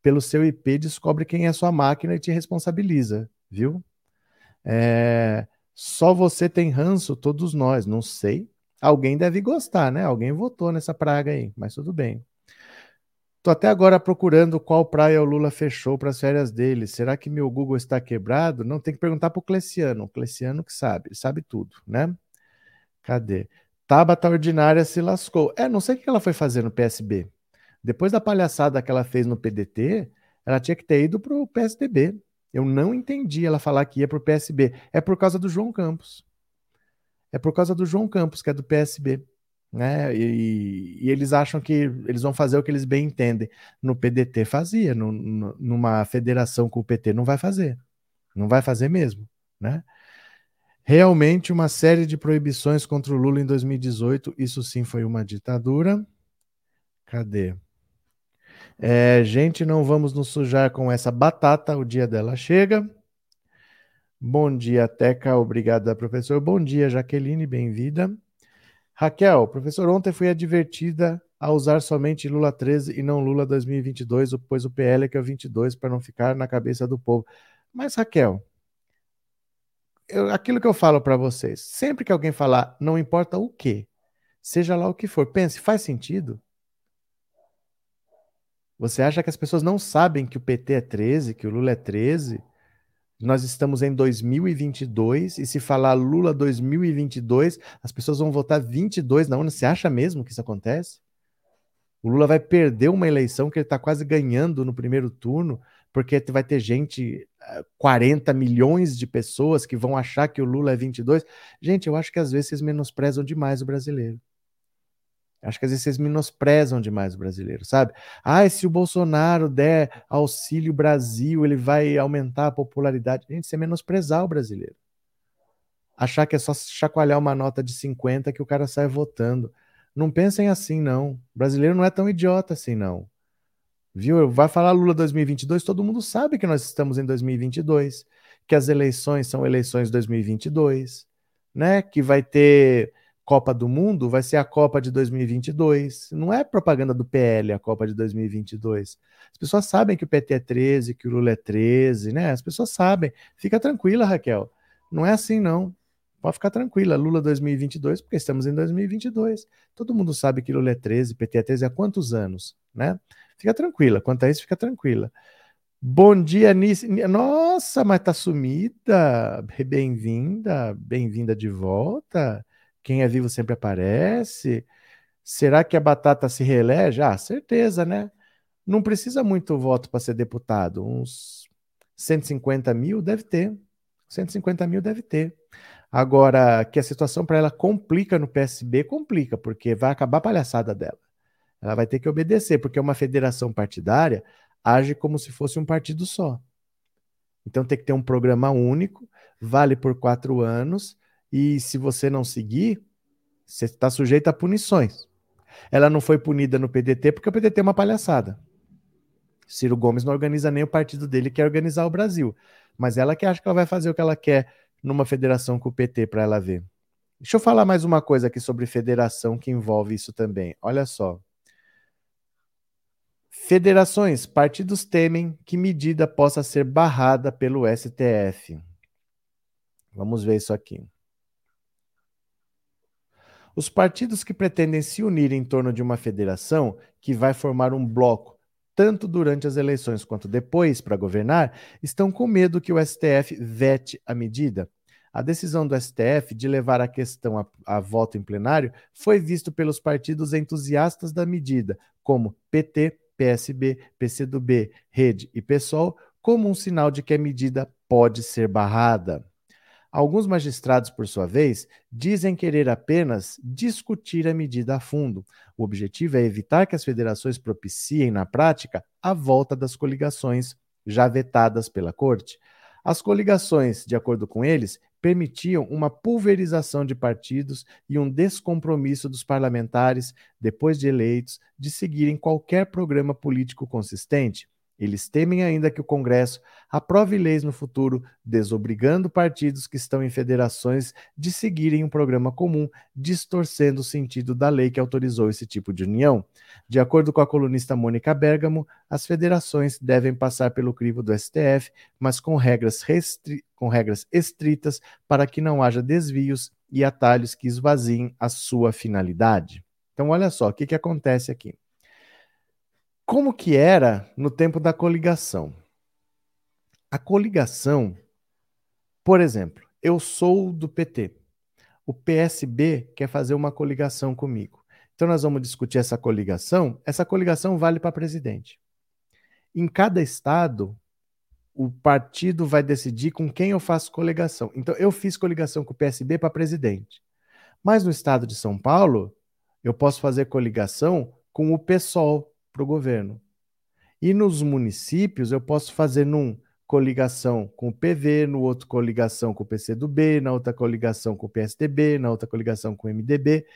Pelo seu IP, descobre quem é sua máquina e te responsabiliza, viu? É... Só você tem ranço, todos nós, não sei. Alguém deve gostar, né? Alguém votou nessa praga aí, mas tudo bem. Tô até agora procurando qual praia o Lula fechou para as férias dele. Será que meu Google está quebrado? Não, tem que perguntar para o Cleciano. O Cleciano que sabe, sabe tudo, né? Cadê? Tabata Ordinária se lascou. É, não sei o que ela foi fazer no PSB. Depois da palhaçada que ela fez no PDT, ela tinha que ter ido para o PSDB. Eu não entendi ela falar que ia para o PSB. É por causa do João Campos. É por causa do João Campos, que é do PSB. Né? E, e eles acham que eles vão fazer o que eles bem entendem. No PDT fazia, no, no, numa federação com o PT não vai fazer. Não vai fazer mesmo. Né? Realmente uma série de proibições contra o Lula em 2018, isso sim foi uma ditadura. Cadê? É, gente, não vamos nos sujar com essa batata, o dia dela chega. Bom dia, Teca, obrigada, professor. Bom dia, Jaqueline, bem-vinda. Raquel, professor, ontem fui advertida a usar somente Lula 13 e não Lula 2022, pois o PL é que é o 22 para não ficar na cabeça do povo. Mas, Raquel, eu, aquilo que eu falo para vocês, sempre que alguém falar, não importa o que, seja lá o que for, pense, faz sentido? Você acha que as pessoas não sabem que o PT é 13, que o Lula é 13? Nós estamos em 2022 e se falar Lula 2022, as pessoas vão votar 22 na urna. Você acha mesmo que isso acontece? O Lula vai perder uma eleição que ele está quase ganhando no primeiro turno porque vai ter gente, 40 eh, milhões de pessoas que vão achar que o Lula é 22. Gente, eu acho que às vezes vocês menosprezam demais o brasileiro. Acho que às vezes vocês menosprezam demais o brasileiro, sabe? Ah, se o Bolsonaro der auxílio Brasil, ele vai aumentar a popularidade. Gente, você menosprezar o brasileiro. Achar que é só chacoalhar uma nota de 50 que o cara sai votando. Não pensem assim, não. O brasileiro não é tão idiota assim, não. Viu? Vai falar Lula 2022, todo mundo sabe que nós estamos em 2022, que as eleições são eleições 2022, né? Que vai ter Copa do Mundo, vai ser a Copa de 2022. Não é propaganda do PL a Copa de 2022. As pessoas sabem que o PT é 13, que o Lula é 13, né? As pessoas sabem. Fica tranquila, Raquel. Não é assim, não. Pode ficar tranquila, Lula 2022, porque estamos em 2022. Todo mundo sabe que Lula é 13, PT é 13 há quantos anos, né? Fica tranquila, quanto a isso, fica tranquila. Bom dia, Nice. Nossa, mas tá sumida. Bem-vinda, bem-vinda de volta. Quem é vivo sempre aparece. Será que a batata se reelege? Ah, certeza, né? Não precisa muito voto para ser deputado. Uns 150 mil deve ter. 150 mil deve ter. Agora, que a situação para ela complica no PSB, complica, porque vai acabar a palhaçada dela. Ela vai ter que obedecer, porque uma federação partidária age como se fosse um partido só. Então tem que ter um programa único, vale por quatro anos, e se você não seguir, você está sujeito a punições. Ela não foi punida no PDT porque o PDT é uma palhaçada. Ciro Gomes não organiza nem o partido dele, quer organizar o Brasil. Mas ela que acha que ela vai fazer o que ela quer numa federação com o PT para ela ver. Deixa eu falar mais uma coisa aqui sobre federação que envolve isso também. Olha só. Federações, partidos temem que medida possa ser barrada pelo STF. Vamos ver isso aqui. Os partidos que pretendem se unir em torno de uma federação que vai formar um bloco, tanto durante as eleições quanto depois, para governar, estão com medo que o STF vete a medida. A decisão do STF de levar a questão a, a voto em plenário foi visto pelos partidos entusiastas da medida, como PT, PSB, PCdoB, Rede e PSOL como um sinal de que a medida pode ser barrada. Alguns magistrados, por sua vez, dizem querer apenas discutir a medida a fundo. O objetivo é evitar que as federações propiciem, na prática, a volta das coligações já vetadas pela Corte. As coligações, de acordo com eles, permitiam uma pulverização de partidos e um descompromisso dos parlamentares, depois de eleitos, de seguirem qualquer programa político consistente. Eles temem ainda que o Congresso aprove leis no futuro, desobrigando partidos que estão em federações de seguirem um programa comum, distorcendo o sentido da lei que autorizou esse tipo de união. De acordo com a colunista Mônica Bergamo, as federações devem passar pelo crivo do STF, mas com regras, com regras estritas para que não haja desvios e atalhos que esvaziem a sua finalidade. Então, olha só o que, que acontece aqui como que era no tempo da coligação. A coligação, por exemplo, eu sou do PT. O PSB quer fazer uma coligação comigo. Então nós vamos discutir essa coligação. Essa coligação vale para presidente. Em cada estado, o partido vai decidir com quem eu faço coligação. Então eu fiz coligação com o PSB para presidente. Mas no estado de São Paulo, eu posso fazer coligação com o PSOL, para o governo. E nos municípios, eu posso fazer num coligação com o PV, no outro coligação com o PCdoB, na outra coligação com o PSDB, na outra coligação com o MDB.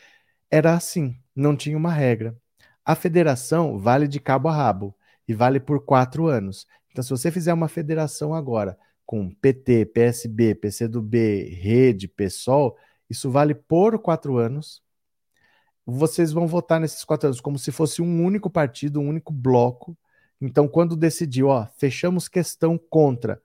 Era assim, não tinha uma regra. A federação vale de cabo a rabo e vale por quatro anos. Então, se você fizer uma federação agora com PT, PSB, PCdoB, Rede, PSOL, isso vale por quatro anos vocês vão votar nesses quatro anos como se fosse um único partido, um único bloco. Então, quando decidiu, ó, fechamos questão contra,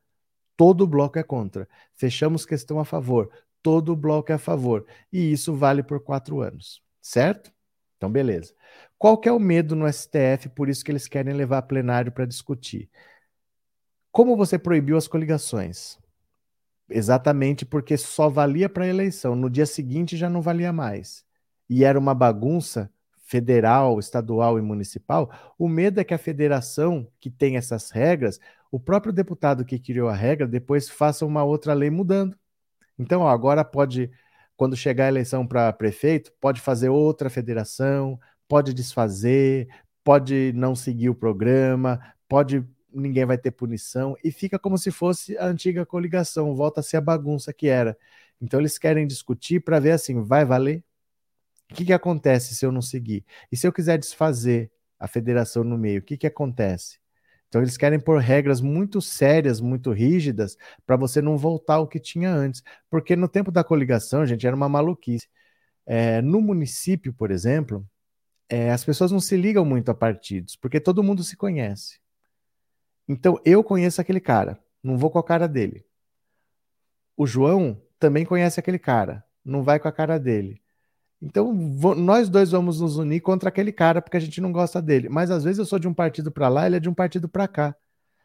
todo bloco é contra. Fechamos questão a favor, todo bloco é a favor. E isso vale por quatro anos, certo? Então, beleza. Qual que é o medo no STF, por isso que eles querem levar a plenário para discutir? Como você proibiu as coligações? Exatamente porque só valia para a eleição. No dia seguinte já não valia mais e era uma bagunça federal, estadual e municipal, o medo é que a federação que tem essas regras, o próprio deputado que criou a regra depois faça uma outra lei mudando. Então, ó, agora pode, quando chegar a eleição para prefeito, pode fazer outra federação, pode desfazer, pode não seguir o programa, pode ninguém vai ter punição e fica como se fosse a antiga coligação, volta a ser a bagunça que era. Então eles querem discutir para ver assim, vai valer? O que, que acontece se eu não seguir? E se eu quiser desfazer a federação no meio, o que, que acontece? Então eles querem pôr regras muito sérias, muito rígidas, para você não voltar ao que tinha antes. Porque no tempo da coligação, gente, era uma maluquice. É, no município, por exemplo, é, as pessoas não se ligam muito a partidos, porque todo mundo se conhece. Então eu conheço aquele cara, não vou com a cara dele. O João também conhece aquele cara, não vai com a cara dele. Então, nós dois vamos nos unir contra aquele cara porque a gente não gosta dele. Mas às vezes eu sou de um partido para lá, ele é de um partido para cá.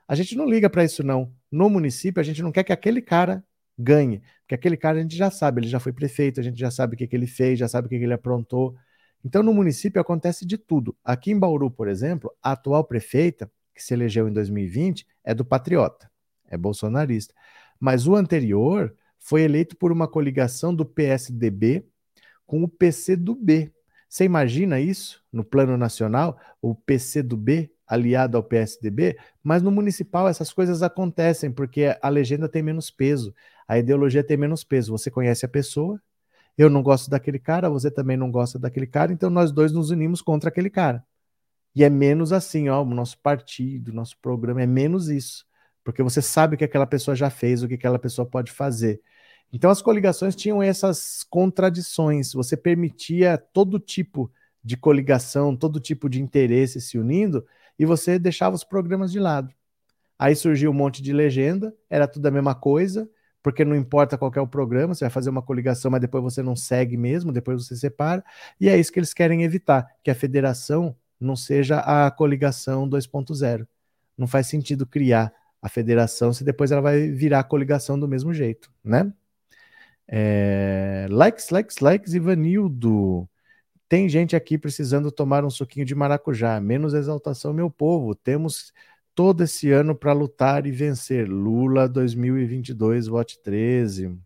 A gente não liga para isso não. No município a gente não quer que aquele cara ganhe, porque aquele cara a gente já sabe, ele já foi prefeito, a gente já sabe o que, que ele fez, já sabe o que, que ele aprontou. Então no município acontece de tudo. Aqui em Bauru, por exemplo, a atual prefeita, que se elegeu em 2020, é do Patriota, é bolsonarista. Mas o anterior foi eleito por uma coligação do PSDB com o PC do B. Você imagina isso no plano nacional, o PC do B aliado ao PSDB, mas no municipal essas coisas acontecem porque a legenda tem menos peso, a ideologia tem menos peso. Você conhece a pessoa, eu não gosto daquele cara, você também não gosta daquele cara, então nós dois nos unimos contra aquele cara. E é menos assim, ó, o nosso partido, nosso programa é menos isso, porque você sabe o que aquela pessoa já fez, o que aquela pessoa pode fazer. Então as coligações tinham essas contradições. Você permitia todo tipo de coligação, todo tipo de interesse se unindo e você deixava os programas de lado. Aí surgiu um monte de legenda, era tudo a mesma coisa, porque não importa qual é o programa, você vai fazer uma coligação, mas depois você não segue mesmo, depois você separa, e é isso que eles querem evitar, que a federação não seja a coligação 2.0. Não faz sentido criar a federação se depois ela vai virar a coligação do mesmo jeito, né? É, likes, likes, likes, Ivanildo. Tem gente aqui precisando tomar um suquinho de maracujá. Menos exaltação, meu povo. Temos todo esse ano para lutar e vencer. Lula 2022, vote 13.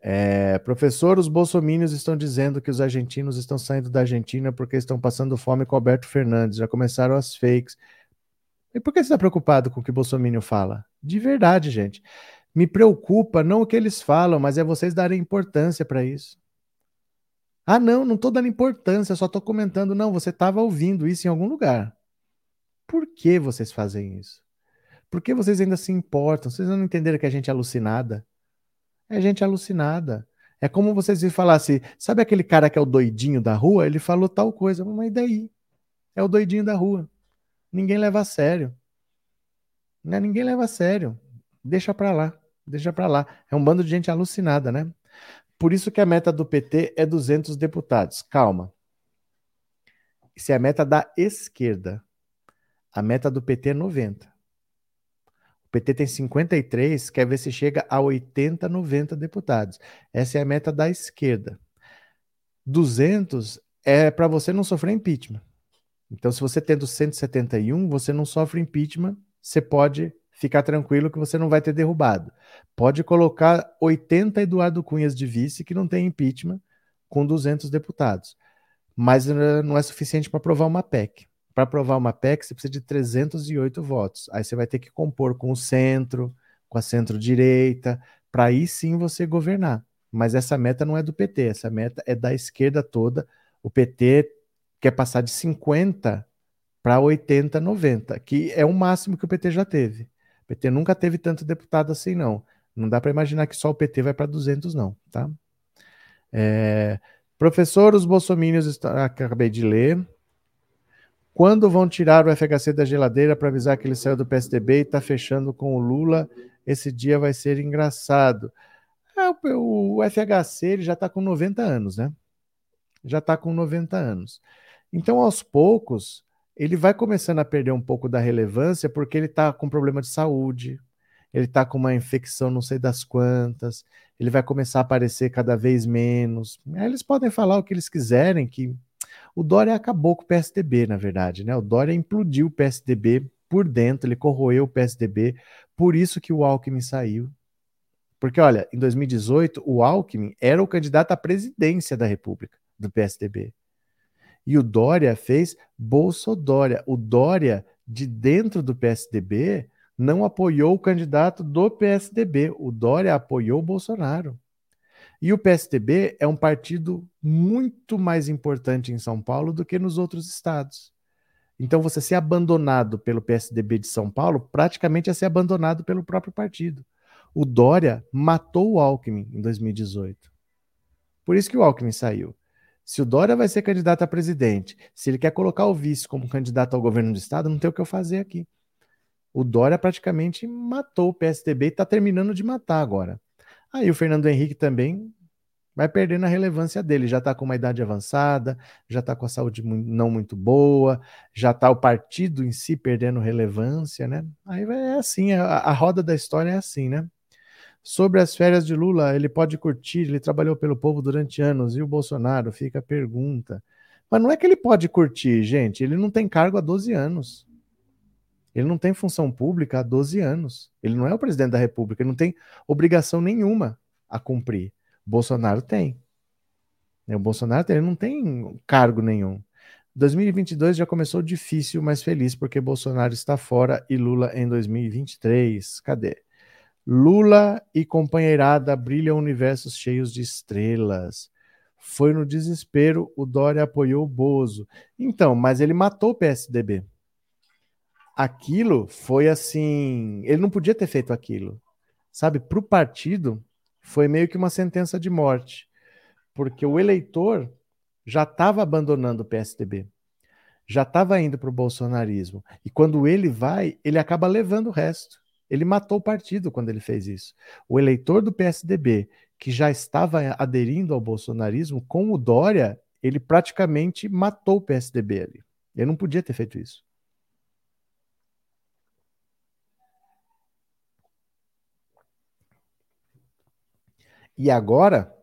É, professor, os bolsomínios estão dizendo que os argentinos estão saindo da Argentina porque estão passando fome com Alberto Fernandes. Já começaram as fakes. E por que você está preocupado com o que o Bolsonaro fala? De verdade, gente. Me preocupa não o que eles falam, mas é vocês darem importância para isso. Ah, não, não estou dando importância, só estou comentando. Não, você estava ouvindo isso em algum lugar. Por que vocês fazem isso? Por que vocês ainda se importam? Vocês não entenderam que a gente é alucinada? É gente alucinada. É como vocês falassem, sabe aquele cara que é o doidinho da rua? Ele falou tal coisa, mas daí? É o doidinho da rua. Ninguém leva a sério. Né? Ninguém leva a sério. Deixa pra lá. Deixa para lá. É um bando de gente alucinada, né? Por isso que a meta do PT é 200 deputados. Calma. Isso é a meta da esquerda. A meta do PT é 90. O PT tem 53, quer ver se chega a 80, 90 deputados. Essa é a meta da esquerda. 200 é para você não sofrer impeachment. Então, se você tendo 171, você não sofre impeachment, você pode ficar tranquilo que você não vai ter derrubado. Pode colocar 80 Eduardo Cunhas de vice que não tem impeachment com 200 deputados. Mas eh, não é suficiente para aprovar uma PEC. Para aprovar uma PEC, você precisa de 308 votos. Aí você vai ter que compor com o centro, com a centro-direita, para aí sim você governar. Mas essa meta não é do PT, essa meta é da esquerda toda. O PT quer passar de 50 para 80, 90, que é o máximo que o PT já teve. O PT nunca teve tanto deputado assim, não. Não dá para imaginar que só o PT vai para 200, não, tá? É, professor, os bolsomínios acabei de ler. Quando vão tirar o FHC da geladeira para avisar que ele saiu do PSDB e está fechando com o Lula? Esse dia vai ser engraçado. É, o, o FHC ele já está com 90 anos, né? Já está com 90 anos. Então, aos poucos, ele vai começando a perder um pouco da relevância porque ele está com problema de saúde, ele está com uma infecção não sei das quantas, ele vai começar a aparecer cada vez menos. Aí eles podem falar o que eles quiserem, que o Dória acabou com o PSDB, na verdade, né? O Dória implodiu o PSDB por dentro, ele corroeu o PSDB, por isso que o Alckmin saiu. Porque, olha, em 2018, o Alckmin era o candidato à presidência da República, do PSDB. E o Dória fez Bolsodória. O Dória, de dentro do PSDB, não apoiou o candidato do PSDB. O Dória apoiou o Bolsonaro. E o PSDB é um partido muito mais importante em São Paulo do que nos outros estados. Então, você ser abandonado pelo PSDB de São Paulo praticamente é ser abandonado pelo próprio partido. O Dória matou o Alckmin em 2018. Por isso que o Alckmin saiu. Se o Dória vai ser candidato a presidente, se ele quer colocar o vice como candidato ao governo do estado, não tem o que eu fazer aqui. O Dória praticamente matou o PSDB e está terminando de matar agora. Aí o Fernando Henrique também vai perdendo a relevância dele. Já está com uma idade avançada, já está com a saúde não muito boa, já está o partido em si perdendo relevância, né? Aí é assim, a, a roda da história é assim, né? Sobre as férias de Lula, ele pode curtir, ele trabalhou pelo povo durante anos, e o Bolsonaro? Fica a pergunta. Mas não é que ele pode curtir, gente, ele não tem cargo há 12 anos. Ele não tem função pública há 12 anos. Ele não é o presidente da República, ele não tem obrigação nenhuma a cumprir. Bolsonaro tem. O Bolsonaro ele não tem cargo nenhum. 2022 já começou difícil, mas feliz, porque Bolsonaro está fora e Lula em 2023. Cadê? Lula e companheirada brilham universos cheios de estrelas. Foi no desespero, o Dória apoiou o Bozo. Então, mas ele matou o PSDB. Aquilo foi assim. Ele não podia ter feito aquilo. Sabe, para o partido, foi meio que uma sentença de morte, porque o eleitor já estava abandonando o PSDB, já estava indo para o bolsonarismo. E quando ele vai, ele acaba levando o resto. Ele matou o partido quando ele fez isso. O eleitor do PSDB, que já estava aderindo ao bolsonarismo, com o Dória, ele praticamente matou o PSDB ali. Ele não podia ter feito isso. E agora,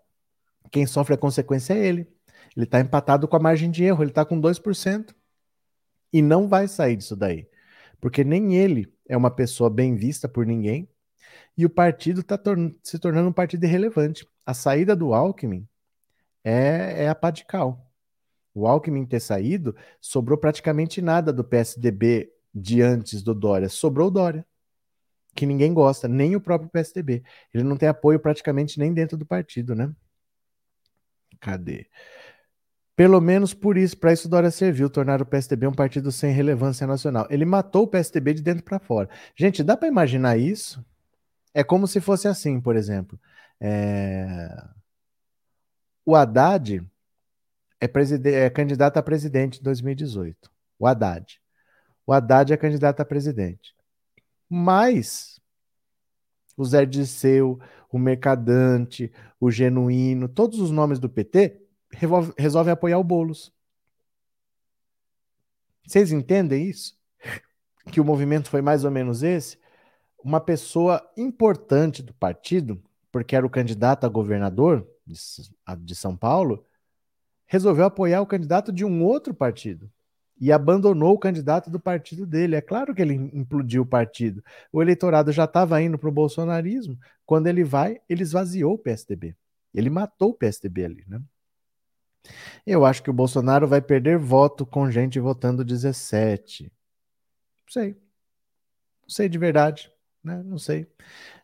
quem sofre a consequência é ele. Ele está empatado com a margem de erro, ele está com 2%. E não vai sair disso daí. Porque nem ele é uma pessoa bem vista por ninguém. E o partido está se tornando um partido irrelevante. A saída do Alckmin é, é a pá de cal. O Alckmin ter saído, sobrou praticamente nada do PSDB de antes do Dória. Sobrou o Dória que ninguém gosta, nem o próprio PSDB. Ele não tem apoio praticamente nem dentro do partido, né? Cadê? Pelo menos por isso, para isso Dória serviu, tornar o PSDB um partido sem relevância nacional. Ele matou o PSDB de dentro para fora. Gente, dá para imaginar isso? É como se fosse assim, por exemplo. É... O Haddad é, é candidato a presidente em 2018. O Haddad. O Haddad é candidato a presidente. Mas o Zé Disseu, o Mercadante, o Genuíno, todos os nomes do PT resolvem apoiar o Boulos. Vocês entendem isso? Que o movimento foi mais ou menos esse? Uma pessoa importante do partido, porque era o candidato a governador de São Paulo, resolveu apoiar o candidato de um outro partido e abandonou o candidato do partido dele. É claro que ele implodiu o partido. O eleitorado já estava indo para o bolsonarismo. Quando ele vai, ele esvaziou o PSDB. Ele matou o PSDB ali, né? Eu acho que o Bolsonaro vai perder voto com gente votando 17. Não sei. Não sei de verdade, né? Não sei.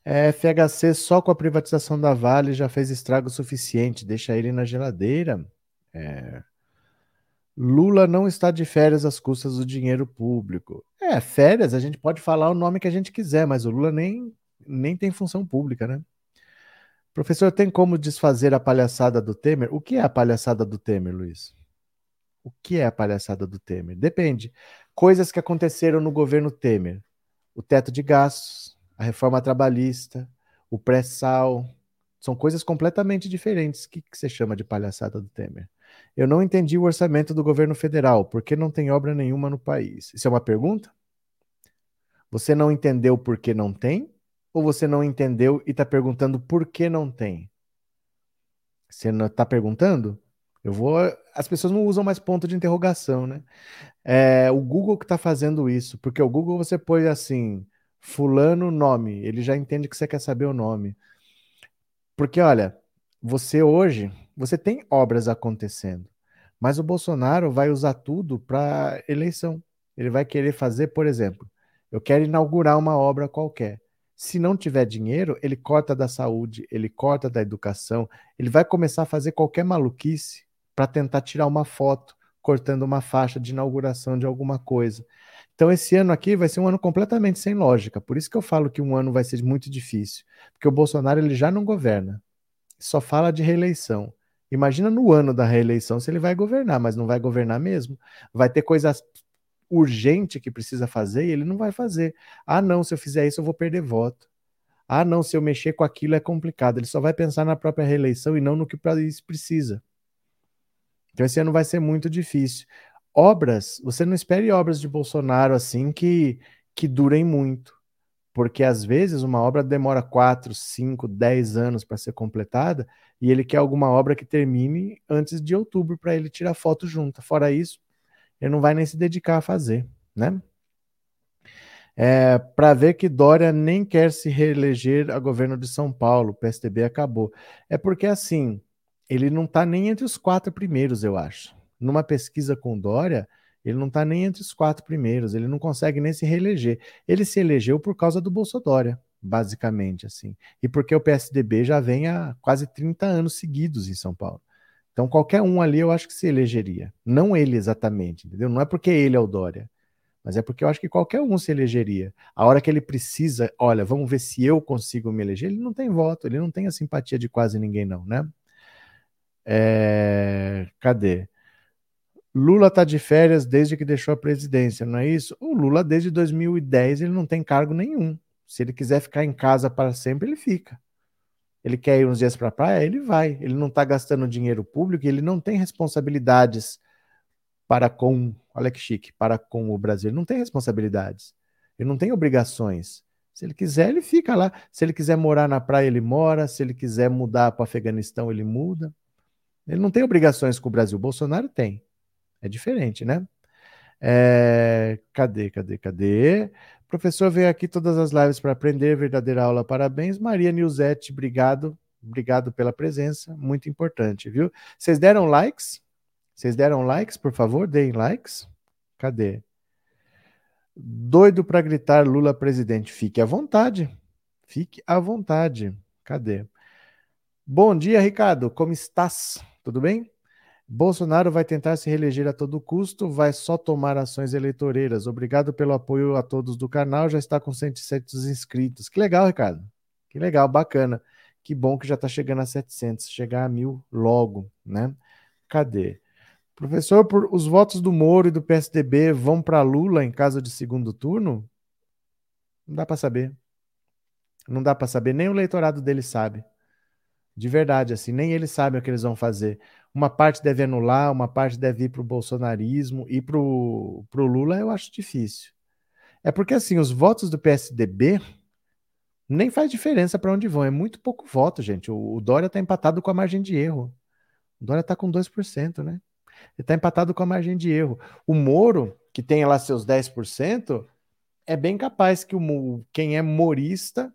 É, FHC só com a privatização da Vale já fez estrago suficiente. Deixa ele na geladeira. É, Lula não está de férias às custas do dinheiro público. É, férias, a gente pode falar o nome que a gente quiser, mas o Lula nem, nem tem função pública, né? Professor, tem como desfazer a palhaçada do Temer? O que é a palhaçada do Temer, Luiz? O que é a palhaçada do Temer? Depende. Coisas que aconteceram no governo Temer: o teto de gastos, a reforma trabalhista, o pré-sal. São coisas completamente diferentes. O que, você chama de palhaçada do Temer? Eu não entendi o orçamento do governo federal, porque não tem obra nenhuma no país. Isso é uma pergunta? Você não entendeu por que não tem? Ou você não entendeu e está perguntando por que não tem? Você não está perguntando? Eu vou. As pessoas não usam mais ponto de interrogação, né? É o Google que está fazendo isso, porque o Google você põe assim, fulano nome, ele já entende que você quer saber o nome. Porque olha, você hoje você tem obras acontecendo, Mas o Bolsonaro vai usar tudo para eleição. Ele vai querer fazer, por exemplo, eu quero inaugurar uma obra qualquer. Se não tiver dinheiro, ele corta da saúde, ele corta da educação, ele vai começar a fazer qualquer maluquice para tentar tirar uma foto cortando uma faixa de inauguração de alguma coisa. Então, esse ano aqui vai ser um ano completamente sem lógica. Por isso que eu falo que um ano vai ser muito difícil. Porque o Bolsonaro ele já não governa. Só fala de reeleição. Imagina no ano da reeleição se ele vai governar, mas não vai governar mesmo. Vai ter coisa urgente que precisa fazer e ele não vai fazer. Ah, não, se eu fizer isso eu vou perder voto. Ah, não, se eu mexer com aquilo é complicado. Ele só vai pensar na própria reeleição e não no que o país precisa. Então esse ano vai ser muito difícil. Obras, você não espere obras de Bolsonaro assim que, que durem muito, porque às vezes uma obra demora 4, 5, 10 anos para ser completada e ele quer alguma obra que termine antes de outubro para ele tirar foto junta. Fora isso, ele não vai nem se dedicar a fazer, né? É, para ver que Dória nem quer se reeleger a governo de São Paulo, o PSDB acabou. É porque assim, ele não está nem entre os quatro primeiros, eu acho. Numa pesquisa com Dória, ele não está nem entre os quatro primeiros, ele não consegue nem se reeleger. Ele se elegeu por causa do Bolsonaro, basicamente, assim. E porque o PSDB já vem há quase 30 anos seguidos em São Paulo. Então, qualquer um ali eu acho que se elegeria. Não ele exatamente, entendeu? Não é porque ele é o Dória, mas é porque eu acho que qualquer um se elegeria. A hora que ele precisa, olha, vamos ver se eu consigo me eleger, ele não tem voto, ele não tem a simpatia de quase ninguém, não, né? É... Cadê? Lula está de férias desde que deixou a presidência, não é isso? O Lula, desde 2010, ele não tem cargo nenhum. Se ele quiser ficar em casa para sempre, ele fica. Ele quer ir uns dias para a praia, ele vai. Ele não está gastando dinheiro público, ele não tem responsabilidades para com, olha que chique, para com o Brasil. Ele não tem responsabilidades. Ele não tem obrigações. Se ele quiser, ele fica lá. Se ele quiser morar na praia, ele mora. Se ele quiser mudar para o Afeganistão, ele muda. Ele não tem obrigações com o Brasil. O Bolsonaro tem. É diferente, né? É... Cadê, cadê, cadê? Professor veio aqui todas as lives para aprender, verdadeira aula, parabéns. Maria Nilzete, obrigado, obrigado pela presença, muito importante, viu? Vocês deram likes? Vocês deram likes, por favor, deem likes. Cadê? Doido para gritar Lula presidente. Fique à vontade. Fique à vontade. Cadê? Bom dia, Ricardo. Como estás? Tudo bem? Bolsonaro vai tentar se reeleger a todo custo, vai só tomar ações eleitoreiras. Obrigado pelo apoio a todos do canal, já está com 107 inscritos. Que legal, Ricardo. Que legal, bacana. Que bom que já está chegando a 700, chegar a mil logo, né? Cadê? Professor, por, os votos do Moro e do PSDB vão para Lula em caso de segundo turno? Não dá para saber. Não dá para saber, nem o eleitorado dele sabe. De verdade, assim, nem eles sabem o que eles vão fazer. Uma parte deve anular, uma parte deve ir para o bolsonarismo e para o Lula eu acho difícil. É porque, assim, os votos do PSDB nem faz diferença para onde vão. É muito pouco voto, gente. O, o Dória está empatado com a margem de erro. O Dória está com 2%, né? Ele está empatado com a margem de erro. O Moro, que tem lá seus 10%, é bem capaz que o, quem é morista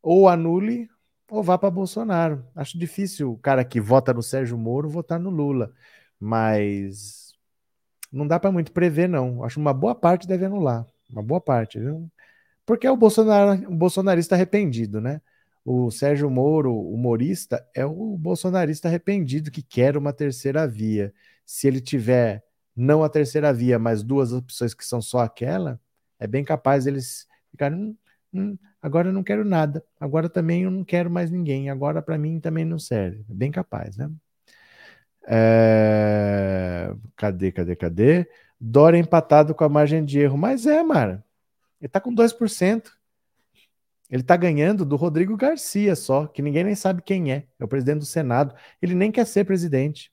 ou anule ou vá para Bolsonaro. Acho difícil o cara que vota no Sérgio Moro votar no Lula, mas não dá para muito prever, não. Acho uma boa parte deve anular, uma boa parte, viu? Porque é o, Bolsonaro, o bolsonarista arrependido, né? O Sérgio Moro, humorista, é o bolsonarista arrependido que quer uma terceira via. Se ele tiver não a terceira via, mas duas opções que são só aquela, é bem capaz eles ficarem. Hum, agora eu não quero nada, agora também eu não quero mais ninguém, agora para mim também não serve. Bem capaz, né? É... Cadê, cadê, cadê? Dória empatado com a margem de erro. Mas é, Mara. Ele tá com 2%. Ele tá ganhando do Rodrigo Garcia só, que ninguém nem sabe quem é. É o presidente do Senado. Ele nem quer ser presidente.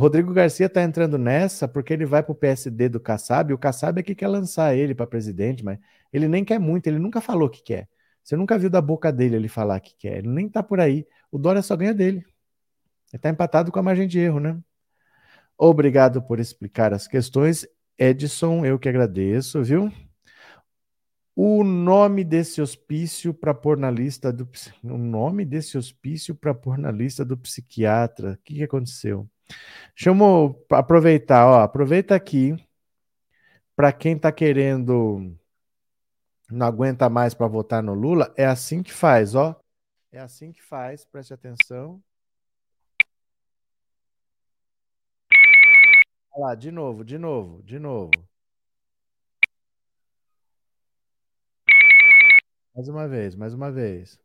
Rodrigo Garcia está entrando nessa porque ele vai para o PSD do Kassab, e o Kassab é que quer lançar ele para presidente, mas ele nem quer muito, ele nunca falou que quer. Você nunca viu da boca dele ele falar que quer. Ele nem tá por aí. O Dória só ganha dele. Ele tá empatado com a margem de erro, né? Obrigado por explicar as questões. Edson, eu que agradeço, viu? O nome desse hospício para pôr na lista do o nome desse hospício para pôr na lista do psiquiatra. O que, que aconteceu? Deixa eu aproveitar, ó, aproveita aqui para quem está querendo não aguenta mais para votar no Lula, é assim que faz, ó. É assim que faz, preste atenção. Olha lá, de novo, de novo, de novo. Mais uma vez, mais uma vez.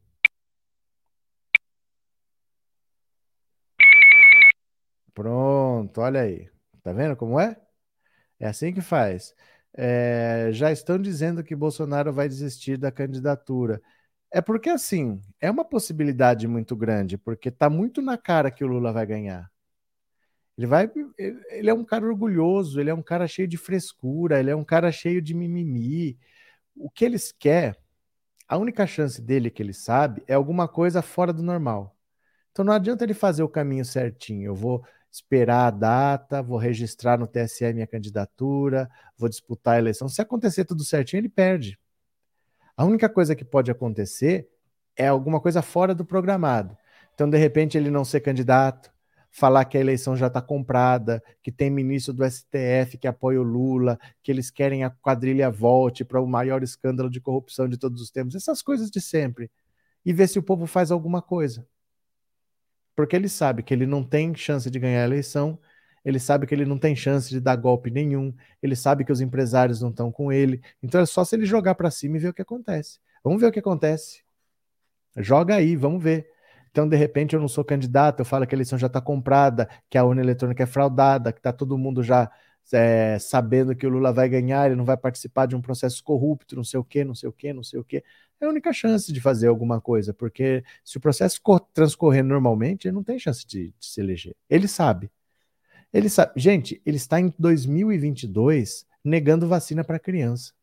Pronto, olha aí. Tá vendo como é? É assim que faz. É, já estão dizendo que Bolsonaro vai desistir da candidatura. É porque, assim, é uma possibilidade muito grande, porque está muito na cara que o Lula vai ganhar. Ele vai. Ele é um cara orgulhoso, ele é um cara cheio de frescura, ele é um cara cheio de mimimi. O que eles querem, a única chance dele que ele sabe é alguma coisa fora do normal. Então não adianta ele fazer o caminho certinho. Eu vou esperar a data, vou registrar no TSE minha candidatura, vou disputar a eleição. Se acontecer tudo certinho, ele perde. A única coisa que pode acontecer é alguma coisa fora do programado. Então, de repente, ele não ser candidato, falar que a eleição já está comprada, que tem ministro do STF que apoia o Lula, que eles querem a quadrilha volte para o maior escândalo de corrupção de todos os tempos, essas coisas de sempre. E ver se o povo faz alguma coisa porque ele sabe que ele não tem chance de ganhar a eleição, ele sabe que ele não tem chance de dar golpe nenhum, ele sabe que os empresários não estão com ele, então é só se ele jogar para cima e ver o que acontece. Vamos ver o que acontece. Joga aí, vamos ver. Então, de repente, eu não sou candidato, eu falo que a eleição já está comprada, que a urna eletrônica é fraudada, que está todo mundo já é, sabendo que o Lula vai ganhar, ele não vai participar de um processo corrupto, não sei o quê, não sei o quê, não sei o quê é a única chance de fazer alguma coisa, porque se o processo transcorrer normalmente, ele não tem chance de, de se eleger. Ele sabe. Ele sabe. Gente, ele está em 2022 negando vacina para criança.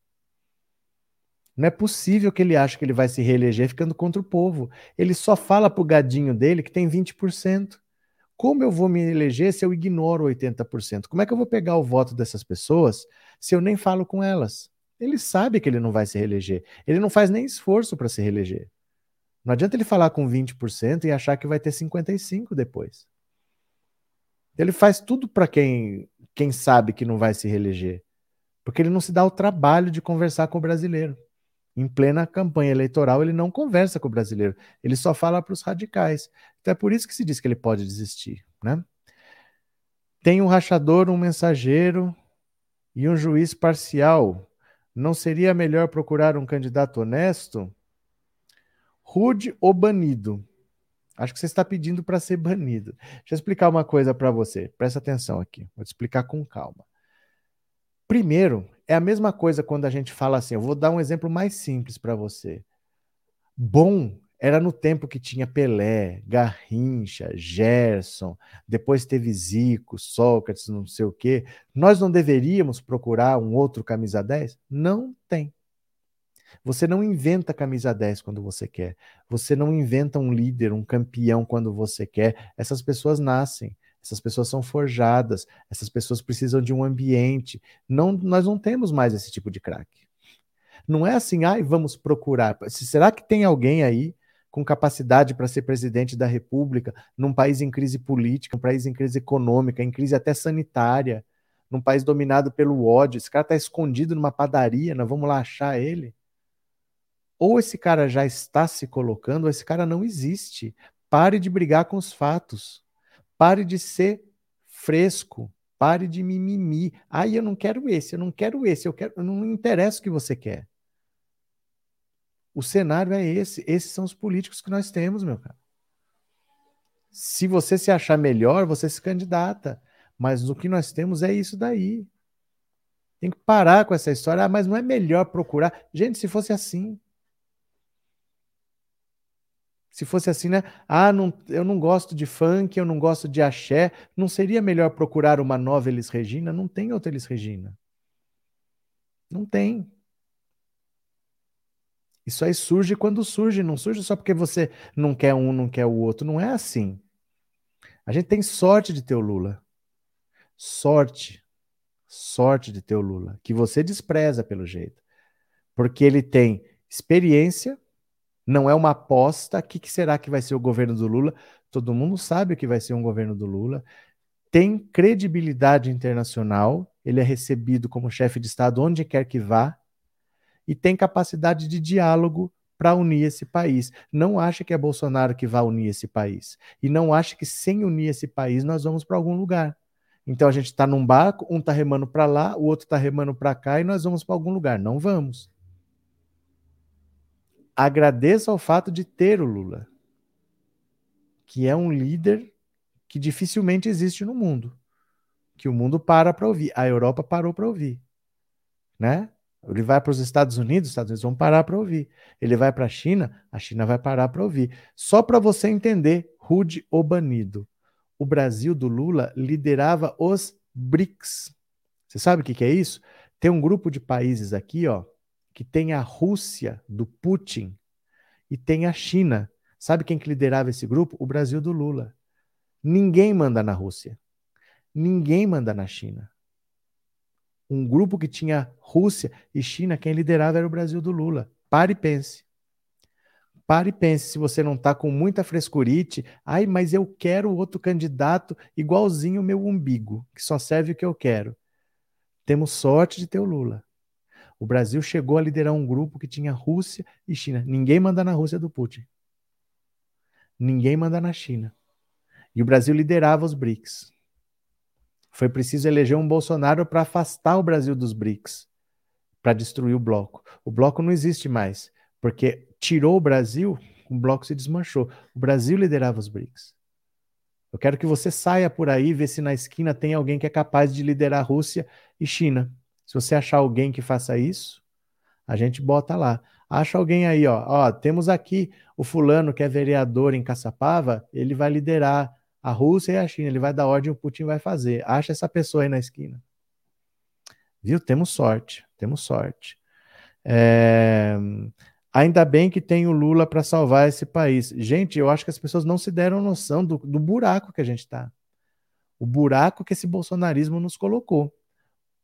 Não é possível que ele ache que ele vai se reeleger ficando contra o povo. Ele só fala pro gadinho dele que tem 20%. Como eu vou me eleger se eu ignoro 80%? Como é que eu vou pegar o voto dessas pessoas se eu nem falo com elas? Ele sabe que ele não vai se reeleger. Ele não faz nem esforço para se reeleger. Não adianta ele falar com 20% e achar que vai ter 55 depois. Ele faz tudo para quem, quem sabe que não vai se reeleger. Porque ele não se dá o trabalho de conversar com o brasileiro. Em plena campanha eleitoral, ele não conversa com o brasileiro. Ele só fala para os radicais. Então é por isso que se diz que ele pode desistir. Né? Tem um rachador, um mensageiro e um juiz parcial. Não seria melhor procurar um candidato honesto? Rude ou banido? Acho que você está pedindo para ser banido. Deixa eu explicar uma coisa para você. Presta atenção aqui. Vou te explicar com calma. Primeiro, é a mesma coisa quando a gente fala assim. Eu vou dar um exemplo mais simples para você. Bom era no tempo que tinha Pelé, Garrincha, Gerson, depois teve Zico, Sócrates, não sei o quê. Nós não deveríamos procurar um outro camisa 10? Não tem. Você não inventa camisa 10 quando você quer. Você não inventa um líder, um campeão quando você quer. Essas pessoas nascem. Essas pessoas são forjadas. Essas pessoas precisam de um ambiente. Não, nós não temos mais esse tipo de craque. Não é assim, ai, vamos procurar. Será que tem alguém aí com capacidade para ser presidente da República, num país em crise política, num país em crise econômica, em crise até sanitária, num país dominado pelo ódio. Esse cara está escondido numa padaria, nós vamos lá achar ele. Ou esse cara já está se colocando, ou esse cara não existe. Pare de brigar com os fatos. Pare de ser fresco. Pare de mimimi. Ah, eu não quero esse, eu não quero esse, eu quero. Não interessa o que você quer. O cenário é esse. Esses são os políticos que nós temos, meu cara. Se você se achar melhor, você se candidata. Mas o que nós temos é isso daí. Tem que parar com essa história. Ah, mas não é melhor procurar. Gente, se fosse assim. Se fosse assim, né? Ah, não, eu não gosto de funk, eu não gosto de axé. Não seria melhor procurar uma nova Elis Regina? Não tem outra Elis Regina. Não tem. Isso aí surge quando surge, não surge só porque você não quer um, não quer o outro. Não é assim. A gente tem sorte de ter o Lula. Sorte. Sorte de ter o Lula. Que você despreza pelo jeito. Porque ele tem experiência, não é uma aposta. O que, que será que vai ser o governo do Lula? Todo mundo sabe o que vai ser um governo do Lula. tem credibilidade internacional, ele é recebido como chefe de Estado onde quer que vá, e tem capacidade de diálogo para unir esse país. Não acha que é Bolsonaro que vai unir esse país. E não acha que sem unir esse país nós vamos para algum lugar. Então a gente está num barco, um está remando para lá, o outro está remando para cá e nós vamos para algum lugar. Não vamos. Agradeça ao fato de ter o Lula, que é um líder que dificilmente existe no mundo, que o mundo para para ouvir. A Europa parou para ouvir, né? Ele vai para os Estados Unidos, os Estados Unidos vão parar para ouvir. Ele vai para a China, a China vai parar para ouvir. Só para você entender, rude ou banido. O Brasil do Lula liderava os BRICS. Você sabe o que, que é isso? Tem um grupo de países aqui, ó, que tem a Rússia do Putin e tem a China. Sabe quem que liderava esse grupo? O Brasil do Lula. Ninguém manda na Rússia. Ninguém manda na China um grupo que tinha Rússia e China, quem liderava era o Brasil do Lula. Pare e pense. Pare e pense se você não está com muita frescurite. Ai, mas eu quero outro candidato igualzinho o meu umbigo, que só serve o que eu quero. Temos sorte de ter o Lula. O Brasil chegou a liderar um grupo que tinha Rússia e China. Ninguém manda na Rússia do Putin. Ninguém manda na China. E o Brasil liderava os BRICS. Foi preciso eleger um Bolsonaro para afastar o Brasil dos BRICS, para destruir o bloco. O bloco não existe mais, porque tirou o Brasil, o bloco se desmanchou. O Brasil liderava os BRICS. Eu quero que você saia por aí e vê se na esquina tem alguém que é capaz de liderar Rússia e China. Se você achar alguém que faça isso, a gente bota lá. Acha alguém aí, ó. ó temos aqui o fulano que é vereador em Caçapava, ele vai liderar a Rússia e a China. Ele vai dar ordem, o Putin vai fazer. Acha essa pessoa aí na esquina. Viu? Temos sorte, temos sorte. É... Ainda bem que tem o Lula para salvar esse país. Gente, eu acho que as pessoas não se deram noção do, do buraco que a gente está. O buraco que esse bolsonarismo nos colocou.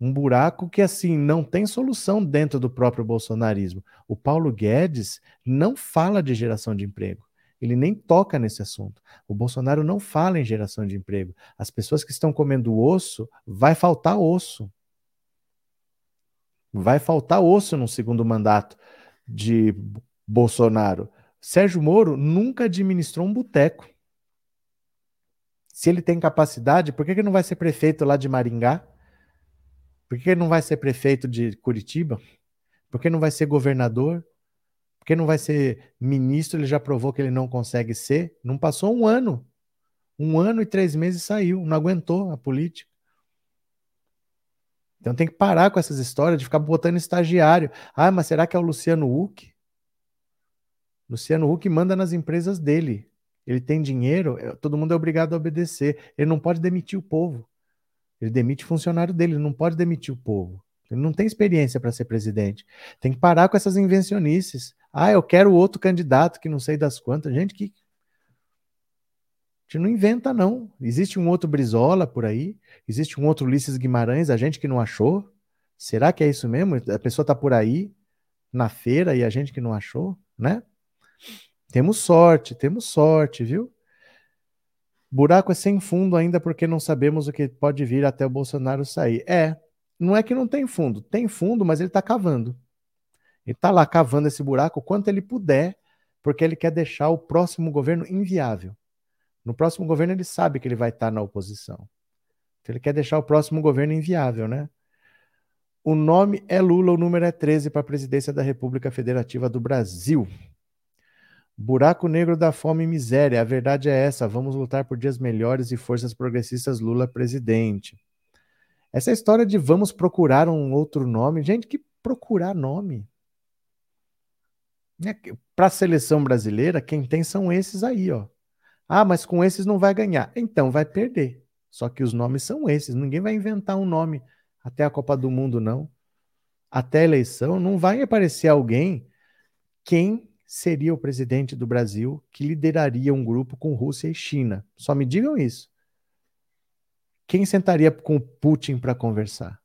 Um buraco que, assim, não tem solução dentro do próprio bolsonarismo. O Paulo Guedes não fala de geração de emprego. Ele nem toca nesse assunto. O Bolsonaro não fala em geração de emprego. As pessoas que estão comendo osso, vai faltar osso. Vai faltar osso no segundo mandato de Bolsonaro. Sérgio Moro nunca administrou um boteco. Se ele tem capacidade, por que ele não vai ser prefeito lá de Maringá? Por que ele não vai ser prefeito de Curitiba? Por que não vai ser governador? Porque não vai ser ministro, ele já provou que ele não consegue ser. Não passou um ano. Um ano e três meses saiu, não aguentou a política. Então tem que parar com essas histórias de ficar botando estagiário. Ah, mas será que é o Luciano Huck? Luciano Huck manda nas empresas dele. Ele tem dinheiro, é, todo mundo é obrigado a obedecer. Ele não pode demitir o povo. Ele demite funcionário dele, ele não pode demitir o povo. Ele não tem experiência para ser presidente. Tem que parar com essas invencionices. Ah, eu quero outro candidato que não sei das quantas. Gente, que. A gente não inventa, não. Existe um outro Brizola por aí, existe um outro Ulisses Guimarães, a gente que não achou. Será que é isso mesmo? A pessoa está por aí na feira e a gente que não achou, né? Temos sorte, temos sorte, viu? Buraco é sem fundo ainda porque não sabemos o que pode vir até o Bolsonaro sair. É, não é que não tem fundo, tem fundo, mas ele está cavando. Ele está lá cavando esse buraco o quanto ele puder, porque ele quer deixar o próximo governo inviável. No próximo governo ele sabe que ele vai estar na oposição. Então ele quer deixar o próximo governo inviável, né? O nome é Lula, o número é 13 para a presidência da República Federativa do Brasil. Buraco negro da fome e miséria. A verdade é essa. Vamos lutar por dias melhores e forças progressistas Lula presidente. Essa história de vamos procurar um outro nome. Gente, que procurar nome? Né, Para a seleção brasileira, quem tem são esses aí, ó. Ah, mas com esses não vai ganhar. Então vai perder. Só que os nomes são esses. Ninguém vai inventar um nome até a Copa do Mundo, não. Até a eleição, não vai aparecer alguém quem seria o presidente do Brasil que lideraria um grupo com Rússia e China. Só me digam isso. Quem sentaria com o Putin para conversar?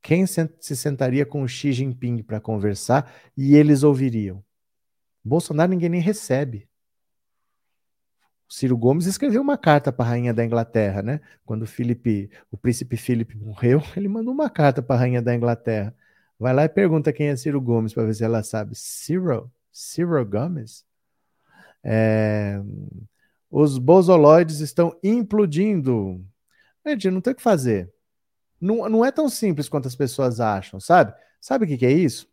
Quem se sentaria com o Xi Jinping para conversar e eles ouviriam? Bolsonaro ninguém nem recebe. Ciro Gomes escreveu uma carta para a rainha da Inglaterra, né? Quando o Felipe, o príncipe Felipe morreu, ele mandou uma carta para a rainha da Inglaterra. Vai lá e pergunta quem é Ciro Gomes para ver se ela sabe. Ciro? Ciro Gomes? É... Os bosoloides estão implodindo. Gente, não tem o que fazer. Não, não é tão simples quanto as pessoas acham, sabe? Sabe o que, que é isso?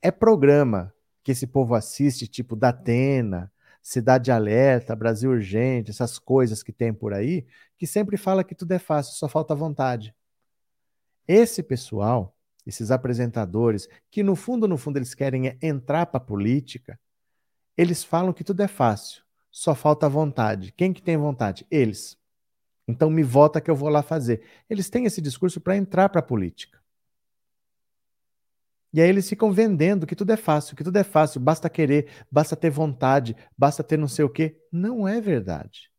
É programa que esse povo assiste, tipo da Atena, Cidade Alerta, Brasil Urgente, essas coisas que tem por aí, que sempre fala que tudo é fácil, só falta vontade. Esse pessoal, esses apresentadores, que no fundo, no fundo, eles querem é entrar para a política, eles falam que tudo é fácil, só falta vontade. Quem que tem vontade? Eles. Então me vota que eu vou lá fazer. Eles têm esse discurso para entrar para a política. E aí eles ficam vendendo que tudo é fácil, que tudo é fácil, basta querer, basta ter vontade, basta ter não sei o quê. Não é verdade.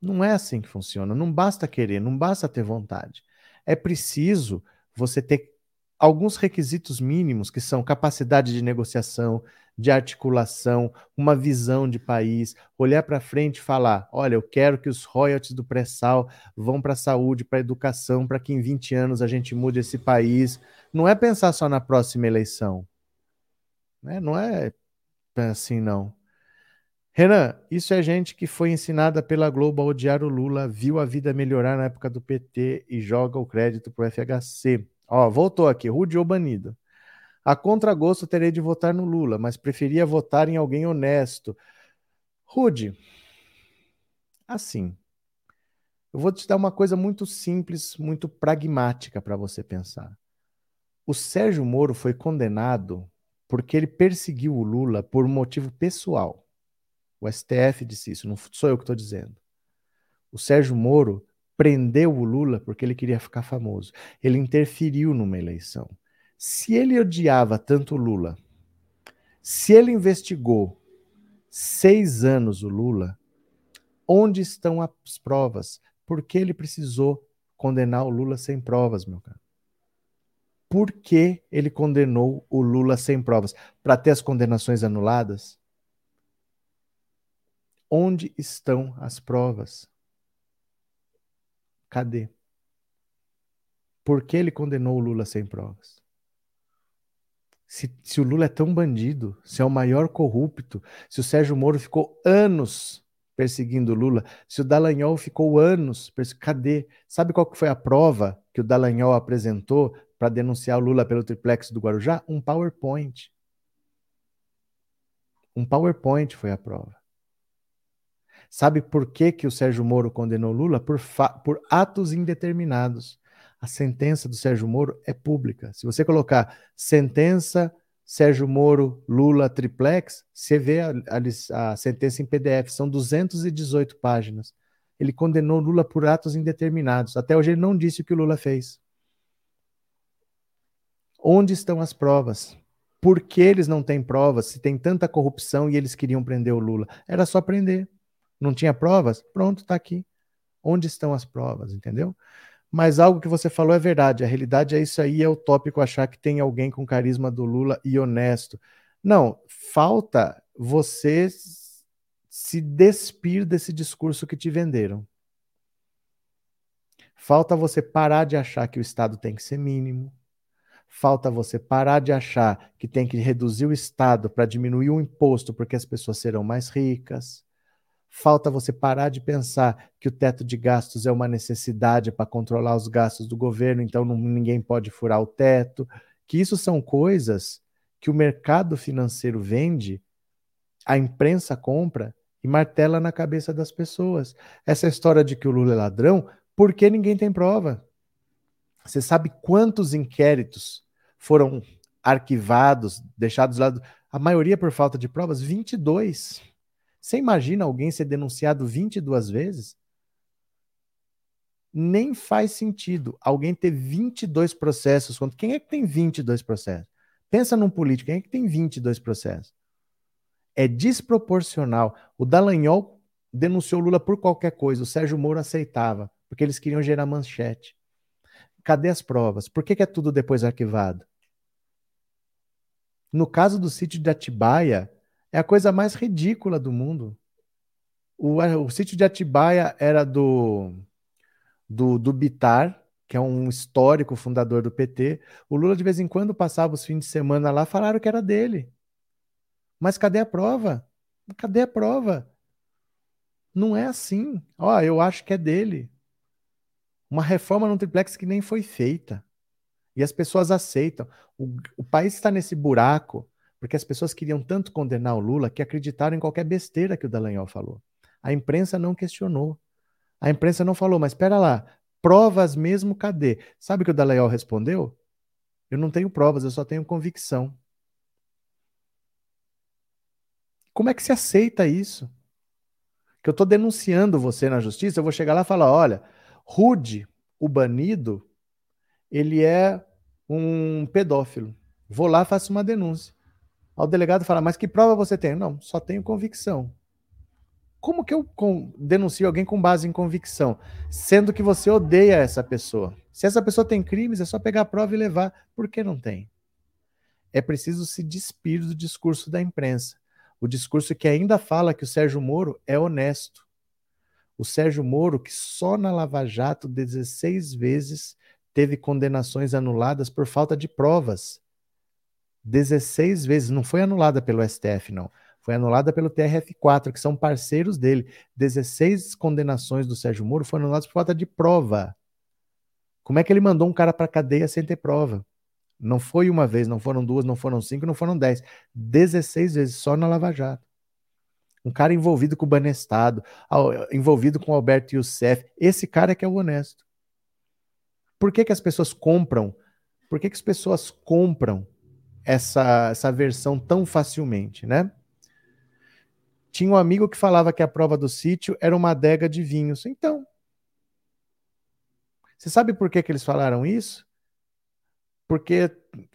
Não é assim que funciona. Não basta querer, não basta ter vontade. É preciso você ter alguns requisitos mínimos, que são capacidade de negociação, de articulação, uma visão de país, olhar para frente e falar: olha, eu quero que os royalties do pré-sal vão para a saúde, para a educação, para que em 20 anos a gente mude esse país. Não é pensar só na próxima eleição. Né? Não é assim, não. Renan, isso é gente que foi ensinada pela Globo a odiar o Lula, viu a vida melhorar na época do PT e joga o crédito pro FHC. Ó, voltou aqui, Rude ou banido. A contragosto terei de votar no Lula, mas preferia votar em alguém honesto. Rude, assim, eu vou te dar uma coisa muito simples, muito pragmática para você pensar. O Sérgio Moro foi condenado porque ele perseguiu o Lula por motivo pessoal. O STF disse isso, não sou eu que estou dizendo. O Sérgio Moro prendeu o Lula porque ele queria ficar famoso. Ele interferiu numa eleição. Se ele odiava tanto Lula, se ele investigou seis anos o Lula, onde estão as provas? Por que ele precisou condenar o Lula sem provas, meu caro? Por que ele condenou o Lula sem provas? Para ter as condenações anuladas? Onde estão as provas? Cadê? Por que ele condenou o Lula sem provas? Se, se, o Lula é tão bandido, se é o maior corrupto, se o Sérgio Moro ficou anos perseguindo o Lula, se o Dallagnol ficou anos, cadê? Sabe qual que foi a prova que o Dallagnol apresentou para denunciar o Lula pelo triplex do Guarujá? Um PowerPoint. Um PowerPoint foi a prova. Sabe por que, que o Sérgio Moro condenou Lula? Por, por atos indeterminados a sentença do Sérgio Moro é pública. Se você colocar sentença Sérgio Moro, Lula, triplex, você vê a, a, a, sentença em PDF, são 218 páginas. Ele condenou Lula por atos indeterminados. Até hoje ele não disse o que o Lula fez. Onde estão as provas? Por que eles não têm provas? Se tem tanta corrupção e eles queriam prender o Lula, era só prender. Não tinha provas? Pronto, está aqui. Onde estão as provas, entendeu? Mas algo que você falou é verdade. A realidade é isso aí, é utópico achar que tem alguém com carisma do Lula e honesto. Não, falta você se despir desse discurso que te venderam. Falta você parar de achar que o Estado tem que ser mínimo. Falta você parar de achar que tem que reduzir o Estado para diminuir o imposto porque as pessoas serão mais ricas. Falta você parar de pensar que o teto de gastos é uma necessidade para controlar os gastos do governo, então não, ninguém pode furar o teto. Que isso são coisas que o mercado financeiro vende, a imprensa compra e martela na cabeça das pessoas. Essa história de que o Lula é ladrão, porque ninguém tem prova. Você sabe quantos inquéritos foram arquivados, deixados lá? A maioria por falta de provas? 22. Você imagina alguém ser denunciado 22 vezes? Nem faz sentido alguém ter 22 processos. Quem é que tem 22 processos? Pensa num político, quem é que tem 22 processos? É desproporcional. O Dallagnol denunciou Lula por qualquer coisa, o Sérgio Moro aceitava, porque eles queriam gerar manchete. Cadê as provas? Por que, que é tudo depois arquivado? No caso do sítio de Atibaia, é a coisa mais ridícula do mundo. O, o sítio de Atibaia era do, do, do Bitar, que é um histórico fundador do PT. O Lula, de vez em quando, passava os fins de semana lá, falaram que era dele. Mas cadê a prova? Cadê a prova? Não é assim. Ó, eu acho que é dele. Uma reforma no triplex que nem foi feita. E as pessoas aceitam. O, o país está nesse buraco porque as pessoas queriam tanto condenar o Lula que acreditaram em qualquer besteira que o Dallagnol falou. A imprensa não questionou. A imprensa não falou, mas espera lá, provas mesmo, cadê? Sabe o que o Dallagnol respondeu? Eu não tenho provas, eu só tenho convicção. Como é que se aceita isso? Que eu estou denunciando você na justiça, eu vou chegar lá e falar: olha, Rude, o banido, ele é um pedófilo. Vou lá, faço uma denúncia. Ao delegado fala: mas que prova você tem? Não, só tenho convicção. Como que eu denuncio alguém com base em convicção, sendo que você odeia essa pessoa? Se essa pessoa tem crimes, é só pegar a prova e levar. Por que não tem? É preciso se despir do discurso da imprensa. O discurso que ainda fala que o Sérgio Moro é honesto. O Sérgio Moro, que só na Lava Jato 16 vezes teve condenações anuladas por falta de provas. 16 vezes, não foi anulada pelo STF, não. Foi anulada pelo TRF4, que são parceiros dele. 16 condenações do Sérgio Moro foram anuladas por falta de prova. Como é que ele mandou um cara para cadeia sem ter prova? Não foi uma vez, não foram duas, não foram cinco, não foram dez. 16 vezes só na Lava Jato. Um cara envolvido com o Banestado, envolvido com o Alberto Youssef. Esse cara é que é o honesto. Por que, que as pessoas compram? Por que, que as pessoas compram essa, essa versão tão facilmente, né? Tinha um amigo que falava que a prova do sítio era uma adega de vinhos. Então, você sabe por que, que eles falaram isso? Porque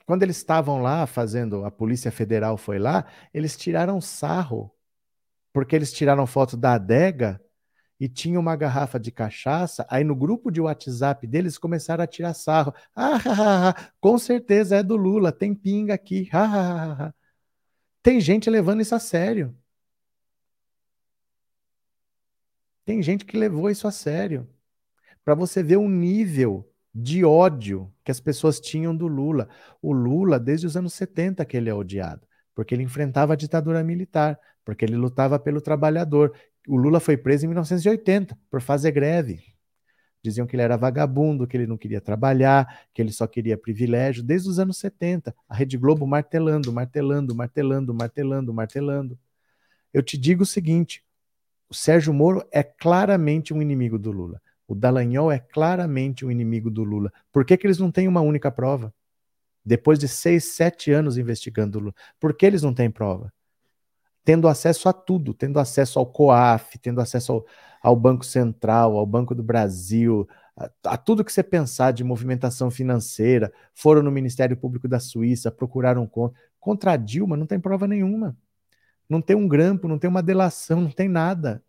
quando eles estavam lá fazendo, a Polícia Federal foi lá, eles tiraram sarro, porque eles tiraram foto da adega e tinha uma garrafa de cachaça, aí no grupo de WhatsApp deles começaram a tirar sarro. Ah, com certeza é do Lula, tem pinga aqui. Tem gente levando isso a sério. Tem gente que levou isso a sério. Para você ver o nível de ódio que as pessoas tinham do Lula. O Lula, desde os anos 70 que ele é odiado, porque ele enfrentava a ditadura militar, porque ele lutava pelo trabalhador. O Lula foi preso em 1980 por fazer greve. Diziam que ele era vagabundo, que ele não queria trabalhar, que ele só queria privilégio, desde os anos 70. A Rede Globo martelando, martelando, martelando, martelando, martelando. Eu te digo o seguinte: o Sérgio Moro é claramente um inimigo do Lula. O Dallagnol é claramente um inimigo do Lula. Por que, que eles não têm uma única prova? Depois de seis, sete anos investigando o Lula. Por que eles não têm prova? Tendo acesso a tudo, tendo acesso ao COAF, tendo acesso ao, ao Banco Central, ao Banco do Brasil, a, a, tudo que você pensar de movimentação financeira, foram no Ministério Público da Suíça, procuraram contra. Contra a Dilma não tem prova nenhuma. Não tem um grampo, não tem uma delação, não tem nada.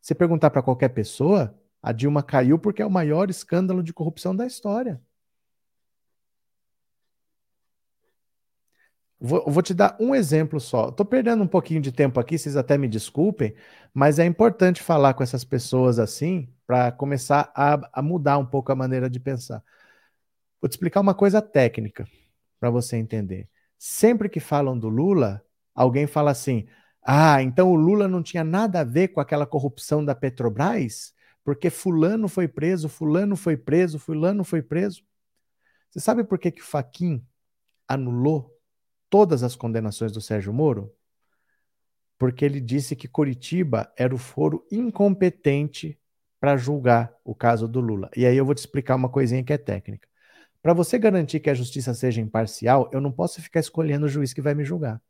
Você perguntar para qualquer pessoa, a Dilma caiu porque é o maior escândalo de corrupção da história. Vou, vou te dar um exemplo só. Estou perdendo um pouquinho de tempo aqui, vocês até me desculpem, mas é importante falar com essas pessoas assim para começar a, a mudar um pouco a maneira de pensar. Vou te explicar uma coisa técnica para você entender. Sempre que falam do Lula, alguém fala assim: ah, então o Lula não tinha nada a ver com aquela corrupção da Petrobras? porque fulano foi preso, fulano foi preso, fulano foi preso. Você sabe por que que Faquin anulou todas as condenações do Sérgio Moro? Porque ele disse que Curitiba era o foro incompetente para julgar o caso do Lula. E aí eu vou te explicar uma coisinha que é técnica. Para você garantir que a justiça seja imparcial, eu não posso ficar escolhendo o juiz que vai me julgar.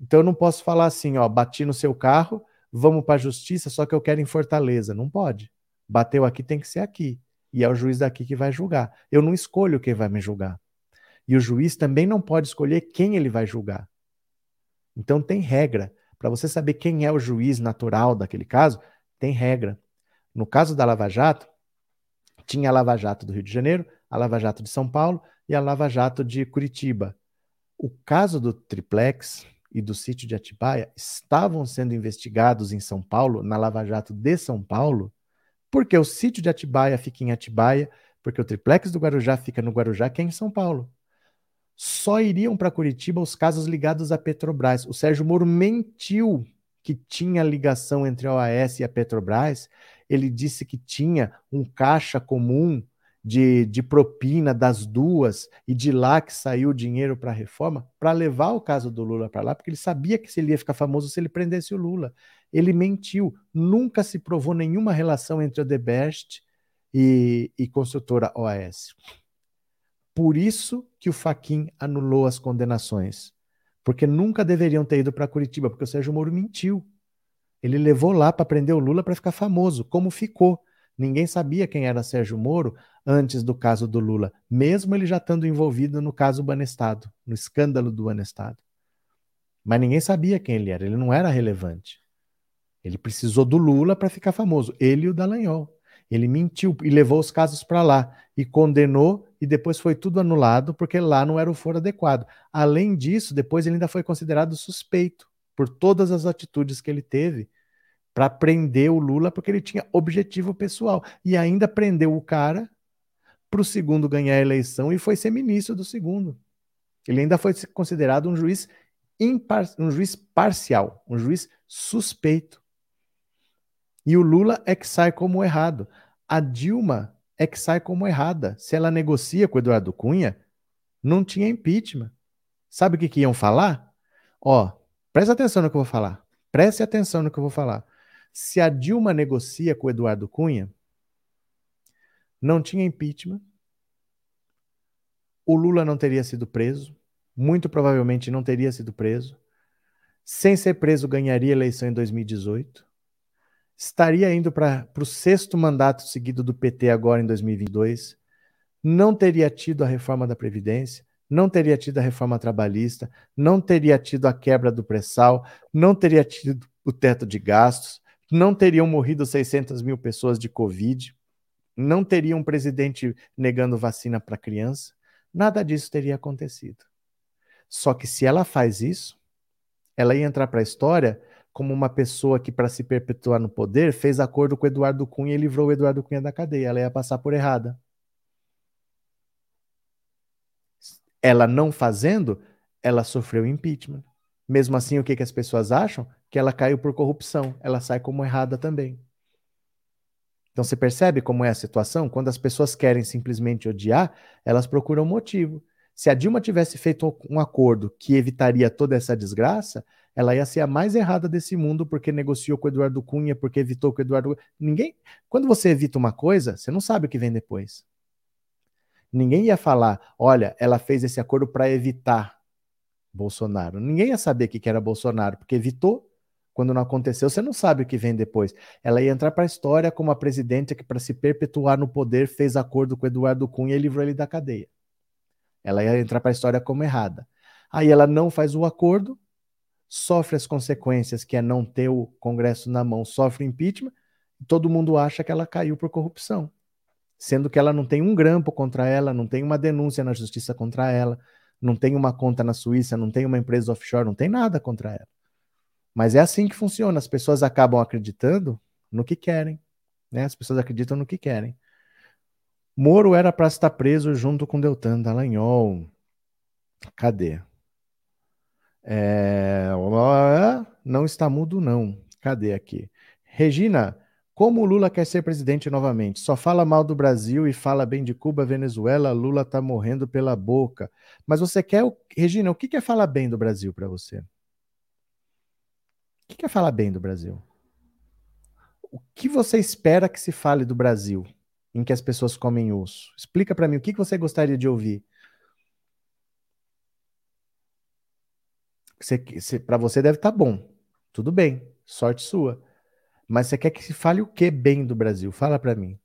Então eu não posso falar assim, ó, bati no seu carro, vamos para a justiça, só que eu quero em Fortaleza. Não pode. Bateu aqui, tem que ser aqui. E é o juiz daqui que vai julgar. Eu não escolho quem vai me julgar. E o juiz também não pode escolher quem ele vai julgar. Então tem regra. Para você saber quem é o juiz natural daquele caso, tem regra. No caso da Lava Jato, tinha a Lava Jato do Rio de Janeiro, a Lava Jato de São Paulo e a Lava Jato de Curitiba. O caso do triplex, e do sítio de Atibaia estavam sendo investigados em São Paulo, na Lava Jato de São Paulo, porque o sítio de Atibaia fica em Atibaia, porque o triplex do Guarujá fica no Guarujá, que é em São Paulo. Só iriam para Curitiba os casos ligados à Petrobras. O Sérgio Moro mentiu que tinha ligação entre a OAS e a Petrobras. Ele disse que tinha um caixa comum de, de propina das duas e de lá que saiu o dinheiro para a reforma, para levar o caso do Lula para lá, porque ele sabia que ele ia ficar famoso se ele prendesse o Lula. Ele mentiu, nunca se provou nenhuma relação entre o Debest e, e construtora OAS. Por isso que o Faquin anulou as condenações, porque nunca deveriam ter ido para Curitiba, porque o Sérgio Moro mentiu. Ele levou lá para prender o Lula para ficar famoso, como ficou. Ninguém sabia quem era Sérgio Moro antes do caso do Lula, mesmo ele já estando envolvido no caso Banestado, no escândalo do Banestado. Mas ninguém sabia quem ele era, ele não era relevante. Ele precisou do Lula para ficar famoso, ele e o Dallagnol. Ele mentiu e levou os casos para lá e condenou e depois foi tudo anulado porque lá não era o foro adequado. Além disso, depois ele ainda foi considerado suspeito por todas as atitudes que ele teve para prender o Lula porque ele tinha objetivo pessoal e ainda prendeu o cara para o segundo ganhar a eleição e foi ser ministro do segundo. Ele ainda foi considerado um juiz impar um juiz parcial, um juiz suspeito. E o Lula é que sai como errado. A Dilma é que sai como errada. Se ela negocia com o Eduardo Cunha, não tinha impeachment. Sabe o que, que iam falar? Ó, presta atenção no que eu vou falar. Preste atenção no que eu vou falar. Se a Dilma negocia com o Eduardo Cunha, não tinha impeachment, o Lula não teria sido preso, muito provavelmente não teria sido preso. Sem ser preso, ganharia eleição em 2018. Estaria indo para o sexto mandato seguido do PT agora em 2022. Não teria tido a reforma da Previdência, não teria tido a reforma trabalhista, não teria tido a quebra do pré-sal, não teria tido o teto de gastos, não teriam morrido 600 mil pessoas de Covid, não teria um presidente negando vacina para criança, nada disso teria acontecido. Só que se ela faz isso, ela ia entrar para a história como uma pessoa que, para se perpetuar no poder, fez acordo com Eduardo Cunha e livrou o Eduardo Cunha da cadeia. Ela ia passar por errada. Ela não fazendo, ela sofreu impeachment. Mesmo assim, o que, que as pessoas acham? Que ela caiu por corrupção. Ela sai como errada também. Então você percebe como é a situação? Quando as pessoas querem simplesmente odiar, elas procuram motivo. Se a Dilma tivesse feito um acordo que evitaria toda essa desgraça, ela ia ser a mais errada desse mundo porque negociou com o Eduardo Cunha, porque evitou com o Eduardo. Ninguém. Quando você evita uma coisa, você não sabe o que vem depois. Ninguém ia falar, olha, ela fez esse acordo para evitar Bolsonaro. Ninguém ia saber o que era Bolsonaro, porque evitou. Quando não aconteceu, você não sabe o que vem depois. Ela ia entrar para a história como a presidente que, para se perpetuar no poder, fez acordo com Eduardo Cunha e livrou ele da cadeia. Ela ia entrar para a história como errada. Aí ela não faz o acordo, sofre as consequências, que é não ter o Congresso na mão, sofre impeachment, todo mundo acha que ela caiu por corrupção. Sendo que ela não tem um grampo contra ela, não tem uma denúncia na justiça contra ela, não tem uma conta na Suíça, não tem uma empresa offshore, não tem nada contra ela. Mas é assim que funciona. As pessoas acabam acreditando no que querem. Né? As pessoas acreditam no que querem. Moro era para estar preso junto com Deltan Dallagnol. Cadê? É... Não está mudo, não. Cadê aqui? Regina, como Lula quer ser presidente novamente? Só fala mal do Brasil e fala bem de Cuba, Venezuela. Lula está morrendo pela boca. Mas você quer. Regina, o que é falar bem do Brasil para você? O que é falar bem do Brasil? O que você espera que se fale do Brasil em que as pessoas comem osso? Explica para mim o que você gostaria de ouvir. Para você deve estar tá bom. Tudo bem, sorte sua. Mas você quer que se fale o que bem do Brasil? Fala para mim.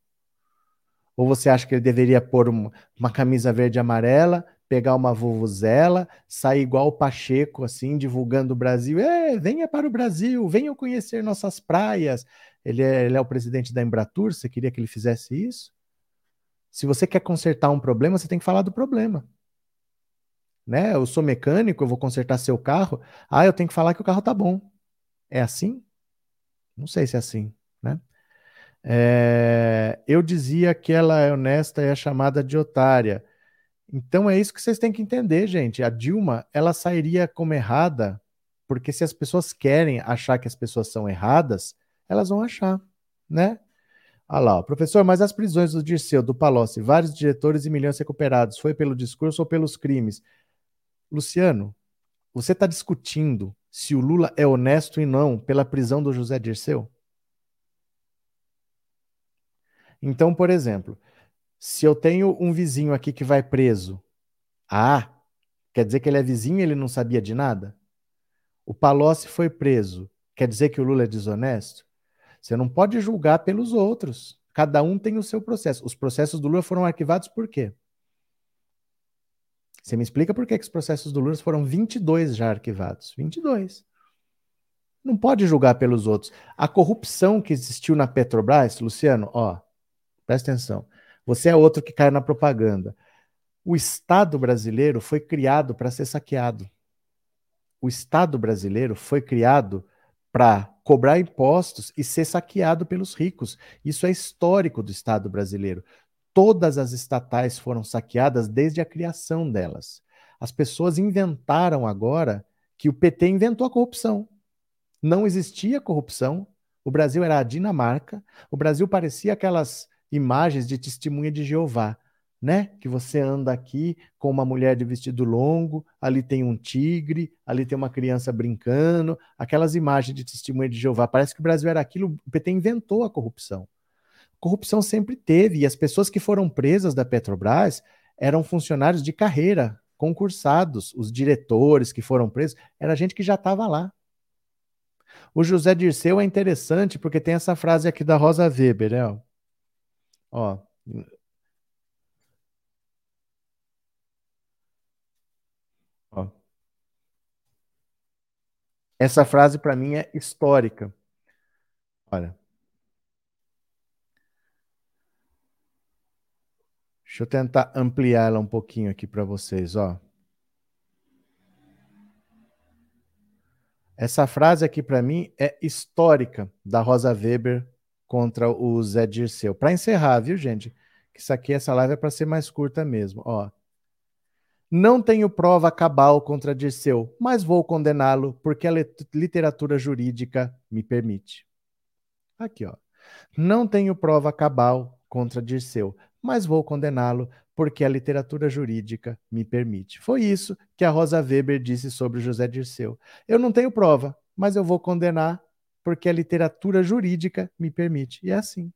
Ou você acha que ele deveria pôr uma, uma camisa verde e amarela, pegar uma vuvuzela, sair igual o Pacheco, assim, divulgando o Brasil. É, venha para o Brasil, venham conhecer nossas praias. Ele é, ele é o presidente da Embratur, você queria que ele fizesse isso? Se você quer consertar um problema, você tem que falar do problema. né? Eu sou mecânico, eu vou consertar seu carro. Ah, eu tenho que falar que o carro tá bom. É assim? Não sei se é assim, né? É, eu dizia que ela é honesta e é chamada de otária. Então é isso que vocês têm que entender, gente. A Dilma, ela sairia como errada, porque se as pessoas querem achar que as pessoas são erradas, elas vão achar, né? Olha lá, ó. professor, mas as prisões do Dirceu, do Palocci, vários diretores e milhões recuperados, foi pelo discurso ou pelos crimes? Luciano, você está discutindo se o Lula é honesto e não pela prisão do José Dirceu? Então, por exemplo, se eu tenho um vizinho aqui que vai preso, ah, quer dizer que ele é vizinho e ele não sabia de nada? O Palocci foi preso, quer dizer que o Lula é desonesto? Você não pode julgar pelos outros. Cada um tem o seu processo. Os processos do Lula foram arquivados por quê? Você me explica por que, que os processos do Lula foram 22 já arquivados? 22. Não pode julgar pelos outros. A corrupção que existiu na Petrobras, Luciano, ó, presta atenção. Você é outro que cai na propaganda. O Estado brasileiro foi criado para ser saqueado. O Estado brasileiro foi criado para cobrar impostos e ser saqueado pelos ricos. Isso é histórico do Estado brasileiro. Todas as estatais foram saqueadas desde a criação delas. As pessoas inventaram agora que o PT inventou a corrupção. Não existia corrupção. O Brasil era a Dinamarca. O Brasil parecia aquelas imagens de testemunha de Jeová, né? Que você anda aqui com uma mulher de vestido longo, ali tem um tigre, ali tem uma criança brincando, aquelas imagens de testemunha de Jeová. Parece que o Brasil era aquilo, o PT inventou a corrupção. Corrupção sempre teve, e as pessoas que foram presas da Petrobras eram funcionários de carreira, concursados, os diretores que foram presos, era gente que já estava lá. O José Dirceu é interessante porque tem essa frase aqui da Rosa Weber, né? Ó. Ó. Essa frase para mim é histórica. Olha. Deixa eu tentar ampliar ela um pouquinho aqui para vocês, ó. Essa frase aqui para mim é histórica da Rosa Weber contra o Zé Dirceu. Para encerrar, viu, gente? Que isso aqui, essa live é para ser mais curta mesmo. Ó. Não tenho prova cabal contra Dirceu, mas vou condená-lo porque a literatura jurídica me permite. Aqui, ó. Não tenho prova cabal contra Dirceu, mas vou condená-lo porque a literatura jurídica me permite. Foi isso que a Rosa Weber disse sobre José Dirceu. Eu não tenho prova, mas eu vou condenar porque a literatura jurídica me permite. E é assim.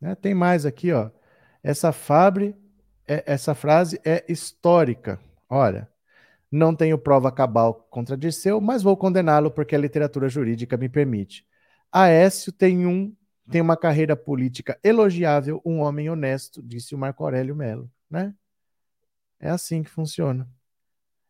Né? Tem mais aqui, ó. Essa, fabre, é, essa frase é histórica. Olha, não tenho prova cabal contra Dirceu, mas vou condená-lo porque a literatura jurídica me permite. Aécio tem um tem uma carreira política elogiável, um homem honesto, disse o Marco Aurélio Melo, né? É assim que funciona.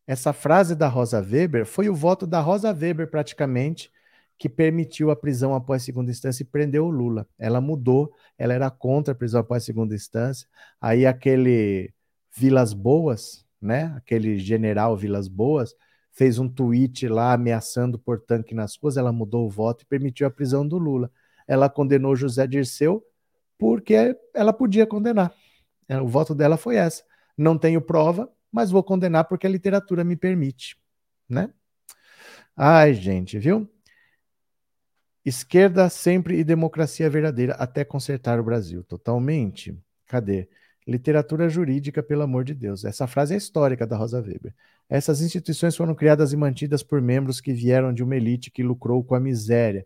Essa frase da Rosa Weber foi o voto da Rosa Weber, praticamente, que permitiu a prisão após segunda instância e prendeu o Lula. Ela mudou, ela era contra a prisão após segunda instância. Aí aquele Vilas Boas, né? Aquele general Vilas Boas, fez um tweet lá ameaçando por tanque nas ruas, ela mudou o voto e permitiu a prisão do Lula. Ela condenou José Dirceu porque ela podia condenar. O voto dela foi essa. Não tenho prova, mas vou condenar porque a literatura me permite, né? Ai, gente, viu? Esquerda sempre e democracia verdadeira até consertar o Brasil. Totalmente. Cadê? Literatura jurídica, pelo amor de Deus. Essa frase é histórica da Rosa Weber. Essas instituições foram criadas e mantidas por membros que vieram de uma elite que lucrou com a miséria.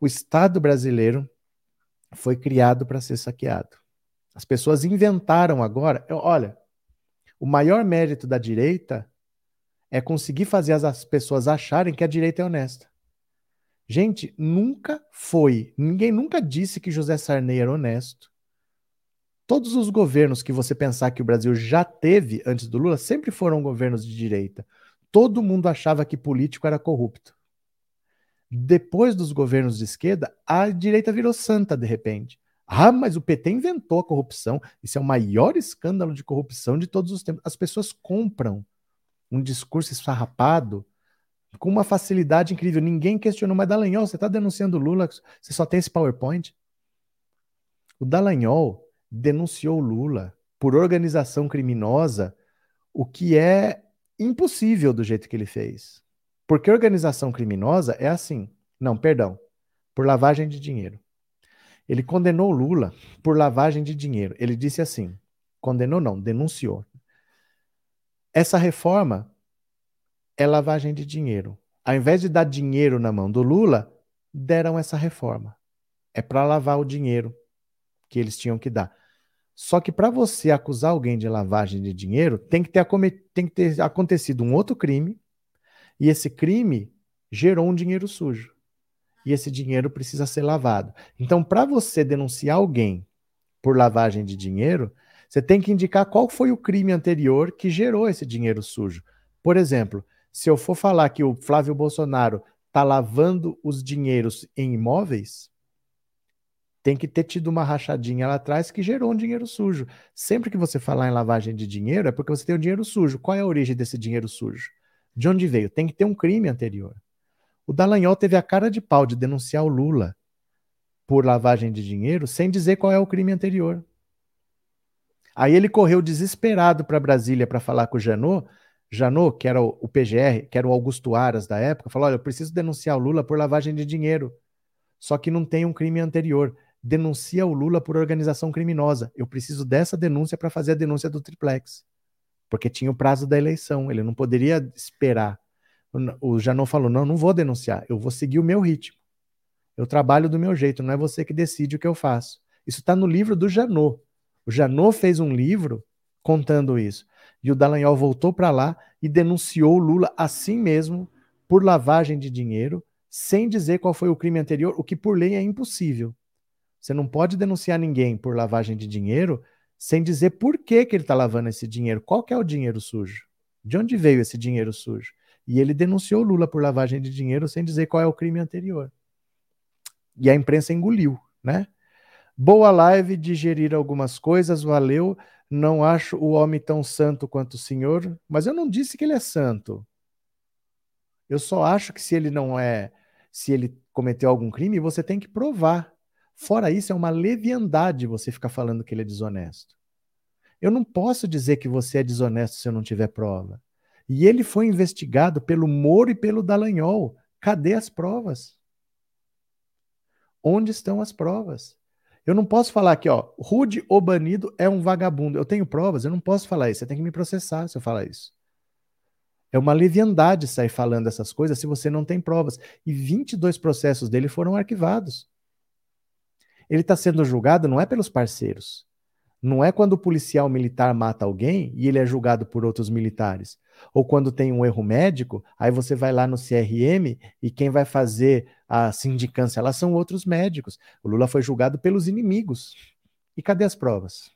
O Estado brasileiro foi criado para ser saqueado. As pessoas inventaram agora. Olha, o maior mérito da direita é conseguir fazer as pessoas acharem que a direita é honesta. Gente, nunca foi, ninguém nunca disse que José Sarney era honesto. Todos os governos que você pensar que o Brasil já teve antes do Lula sempre foram governos de direita. Todo mundo achava que político era corrupto. Depois dos governos de esquerda, a direita virou santa de repente. Ah, mas o PT inventou a corrupção. Isso é o maior escândalo de corrupção de todos os tempos. As pessoas compram um discurso esfarrapado com uma facilidade incrível. Ninguém questionou, mas Dallagnol, você está denunciando Lula, você só tem esse PowerPoint? O Dallagnol denunciou Lula por organização criminosa, o que é impossível do jeito que ele fez. Porque organização criminosa é assim. Não, perdão. Por lavagem de dinheiro. Ele condenou Lula por lavagem de dinheiro. Ele disse assim: condenou não, denunciou. Essa reforma é lavagem de dinheiro. Ao invés de dar dinheiro na mão do Lula, deram essa reforma. É para lavar o dinheiro que eles tinham que dar. Só que para você acusar alguém de lavagem de dinheiro, tem que, ter, tem que ter acontecido um outro crime, e esse crime gerou um dinheiro sujo. E esse dinheiro precisa ser lavado. Então, para você denunciar alguém por lavagem de dinheiro, você tem que indicar qual foi o crime anterior que gerou esse dinheiro sujo. Por exemplo, se eu for falar que o Flávio Bolsonaro está lavando os dinheiros em imóveis, tem que ter tido uma rachadinha lá atrás que gerou um dinheiro sujo. Sempre que você falar em lavagem de dinheiro, é porque você tem um dinheiro sujo. Qual é a origem desse dinheiro sujo? De onde veio? Tem que ter um crime anterior. O Dallagnol teve a cara de pau de denunciar o Lula por lavagem de dinheiro sem dizer qual é o crime anterior. Aí ele correu desesperado para Brasília para falar com o Janot. Janot, que era o PGR, que era o Augusto Aras da época, falou: Olha, eu preciso denunciar o Lula por lavagem de dinheiro. Só que não tem um crime anterior denuncia o Lula por organização criminosa. Eu preciso dessa denúncia para fazer a denúncia do triplex. Porque tinha o prazo da eleição, ele não poderia esperar. O Janot falou: não, não vou denunciar, eu vou seguir o meu ritmo. Eu trabalho do meu jeito, não é você que decide o que eu faço. Isso está no livro do Janot. O Janot fez um livro contando isso. E o Dallagnol voltou para lá e denunciou o Lula assim mesmo por lavagem de dinheiro, sem dizer qual foi o crime anterior, o que por lei é impossível. Você não pode denunciar ninguém por lavagem de dinheiro sem dizer por que, que ele está lavando esse dinheiro. Qual que é o dinheiro sujo? De onde veio esse dinheiro sujo? E ele denunciou Lula por lavagem de dinheiro sem dizer qual é o crime anterior. E a imprensa engoliu, né? Boa live, digerir algumas coisas, valeu. Não acho o homem tão santo quanto o senhor, mas eu não disse que ele é santo. Eu só acho que se ele não é, se ele cometeu algum crime, você tem que provar. Fora isso, é uma leviandade você ficar falando que ele é desonesto. Eu não posso dizer que você é desonesto se eu não tiver prova. E ele foi investigado pelo Moro e pelo Dallagnol. Cadê as provas? Onde estão as provas? Eu não posso falar que, ó, Rude ou banido é um vagabundo. Eu tenho provas, eu não posso falar isso. Você tem que me processar se eu falar isso. É uma leviandade sair falando essas coisas se você não tem provas. E 22 processos dele foram arquivados. Ele está sendo julgado não é pelos parceiros. Não é quando o policial militar mata alguém e ele é julgado por outros militares. Ou quando tem um erro médico, aí você vai lá no CRM e quem vai fazer a sindicância lá são outros médicos. O Lula foi julgado pelos inimigos. E cadê as provas?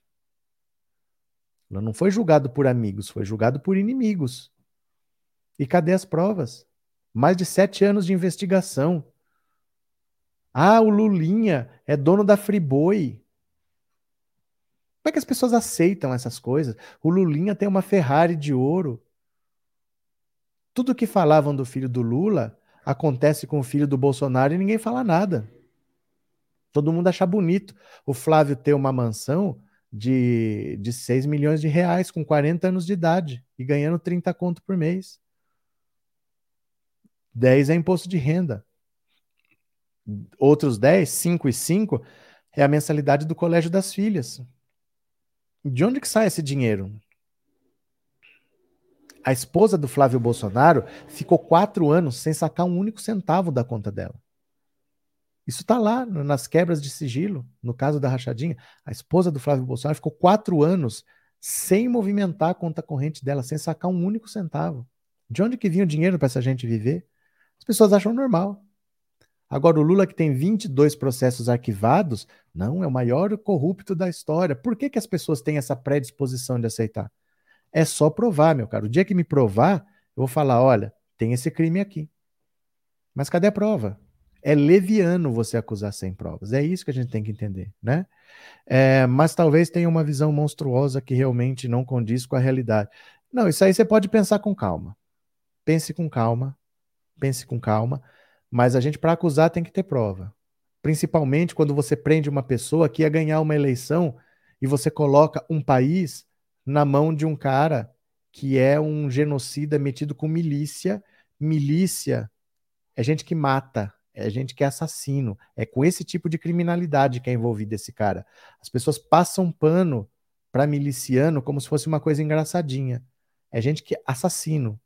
Lula não foi julgado por amigos, foi julgado por inimigos. E cadê as provas? Mais de sete anos de investigação. Ah, o Lulinha é dono da Friboi. Como é que as pessoas aceitam essas coisas? O Lulinha tem uma Ferrari de ouro. Tudo que falavam do filho do Lula acontece com o filho do Bolsonaro e ninguém fala nada. Todo mundo acha bonito o Flávio ter uma mansão de, de 6 milhões de reais com 40 anos de idade e ganhando 30 conto por mês. 10 é imposto de renda outros 10, 5 e 5, é a mensalidade do colégio das filhas. De onde que sai esse dinheiro? A esposa do Flávio Bolsonaro ficou quatro anos sem sacar um único centavo da conta dela. Isso está lá nas quebras de sigilo, no caso da rachadinha. A esposa do Flávio Bolsonaro ficou quatro anos sem movimentar a conta corrente dela, sem sacar um único centavo. De onde que vinha o dinheiro para essa gente viver? As pessoas acham normal. Agora, o Lula, que tem 22 processos arquivados, não, é o maior corrupto da história. Por que, que as pessoas têm essa predisposição de aceitar? É só provar, meu caro. O dia que me provar, eu vou falar: olha, tem esse crime aqui. Mas cadê a prova? É leviano você acusar sem provas. É isso que a gente tem que entender, né? É, mas talvez tenha uma visão monstruosa que realmente não condiz com a realidade. Não, isso aí você pode pensar com calma. Pense com calma, pense com calma. Mas a gente, para acusar, tem que ter prova. Principalmente quando você prende uma pessoa que ia ganhar uma eleição e você coloca um país na mão de um cara que é um genocida metido com milícia. Milícia é gente que mata, é gente que é assassino. É com esse tipo de criminalidade que é envolvido esse cara. As pessoas passam pano para miliciano como se fosse uma coisa engraçadinha. É gente que é assassino,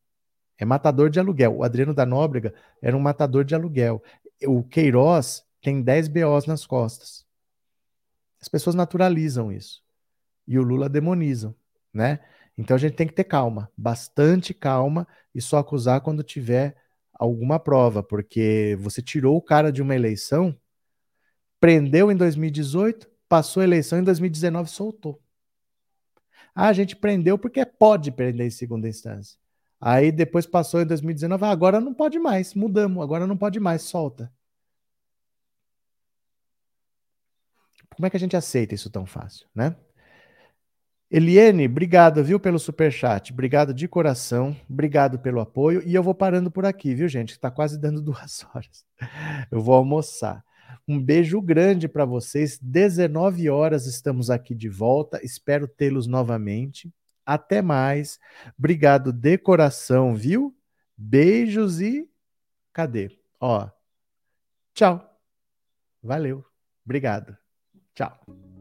é matador de aluguel. O Adriano da Nóbrega era um matador de aluguel. O Queiroz tem 10 BOs nas costas. As pessoas naturalizam isso. E o Lula demonizam, né? Então a gente tem que ter calma, bastante calma e só acusar quando tiver alguma prova, porque você tirou o cara de uma eleição, prendeu em 2018, passou a eleição em 2019 soltou. Ah, a gente prendeu porque pode prender em segunda instância. Aí depois passou em 2019, ah, agora não pode mais, mudamos, agora não pode mais, solta. Como é que a gente aceita isso tão fácil, né? Eliene, obrigado, viu, pelo super chat. Obrigado de coração, obrigado pelo apoio. E eu vou parando por aqui, viu, gente? Está quase dando duas horas. Eu vou almoçar. Um beijo grande para vocês. 19 horas estamos aqui de volta. Espero tê-los novamente. Até mais. Obrigado de coração, viu? Beijos e cadê? Ó. Tchau. Valeu. Obrigado. Tchau.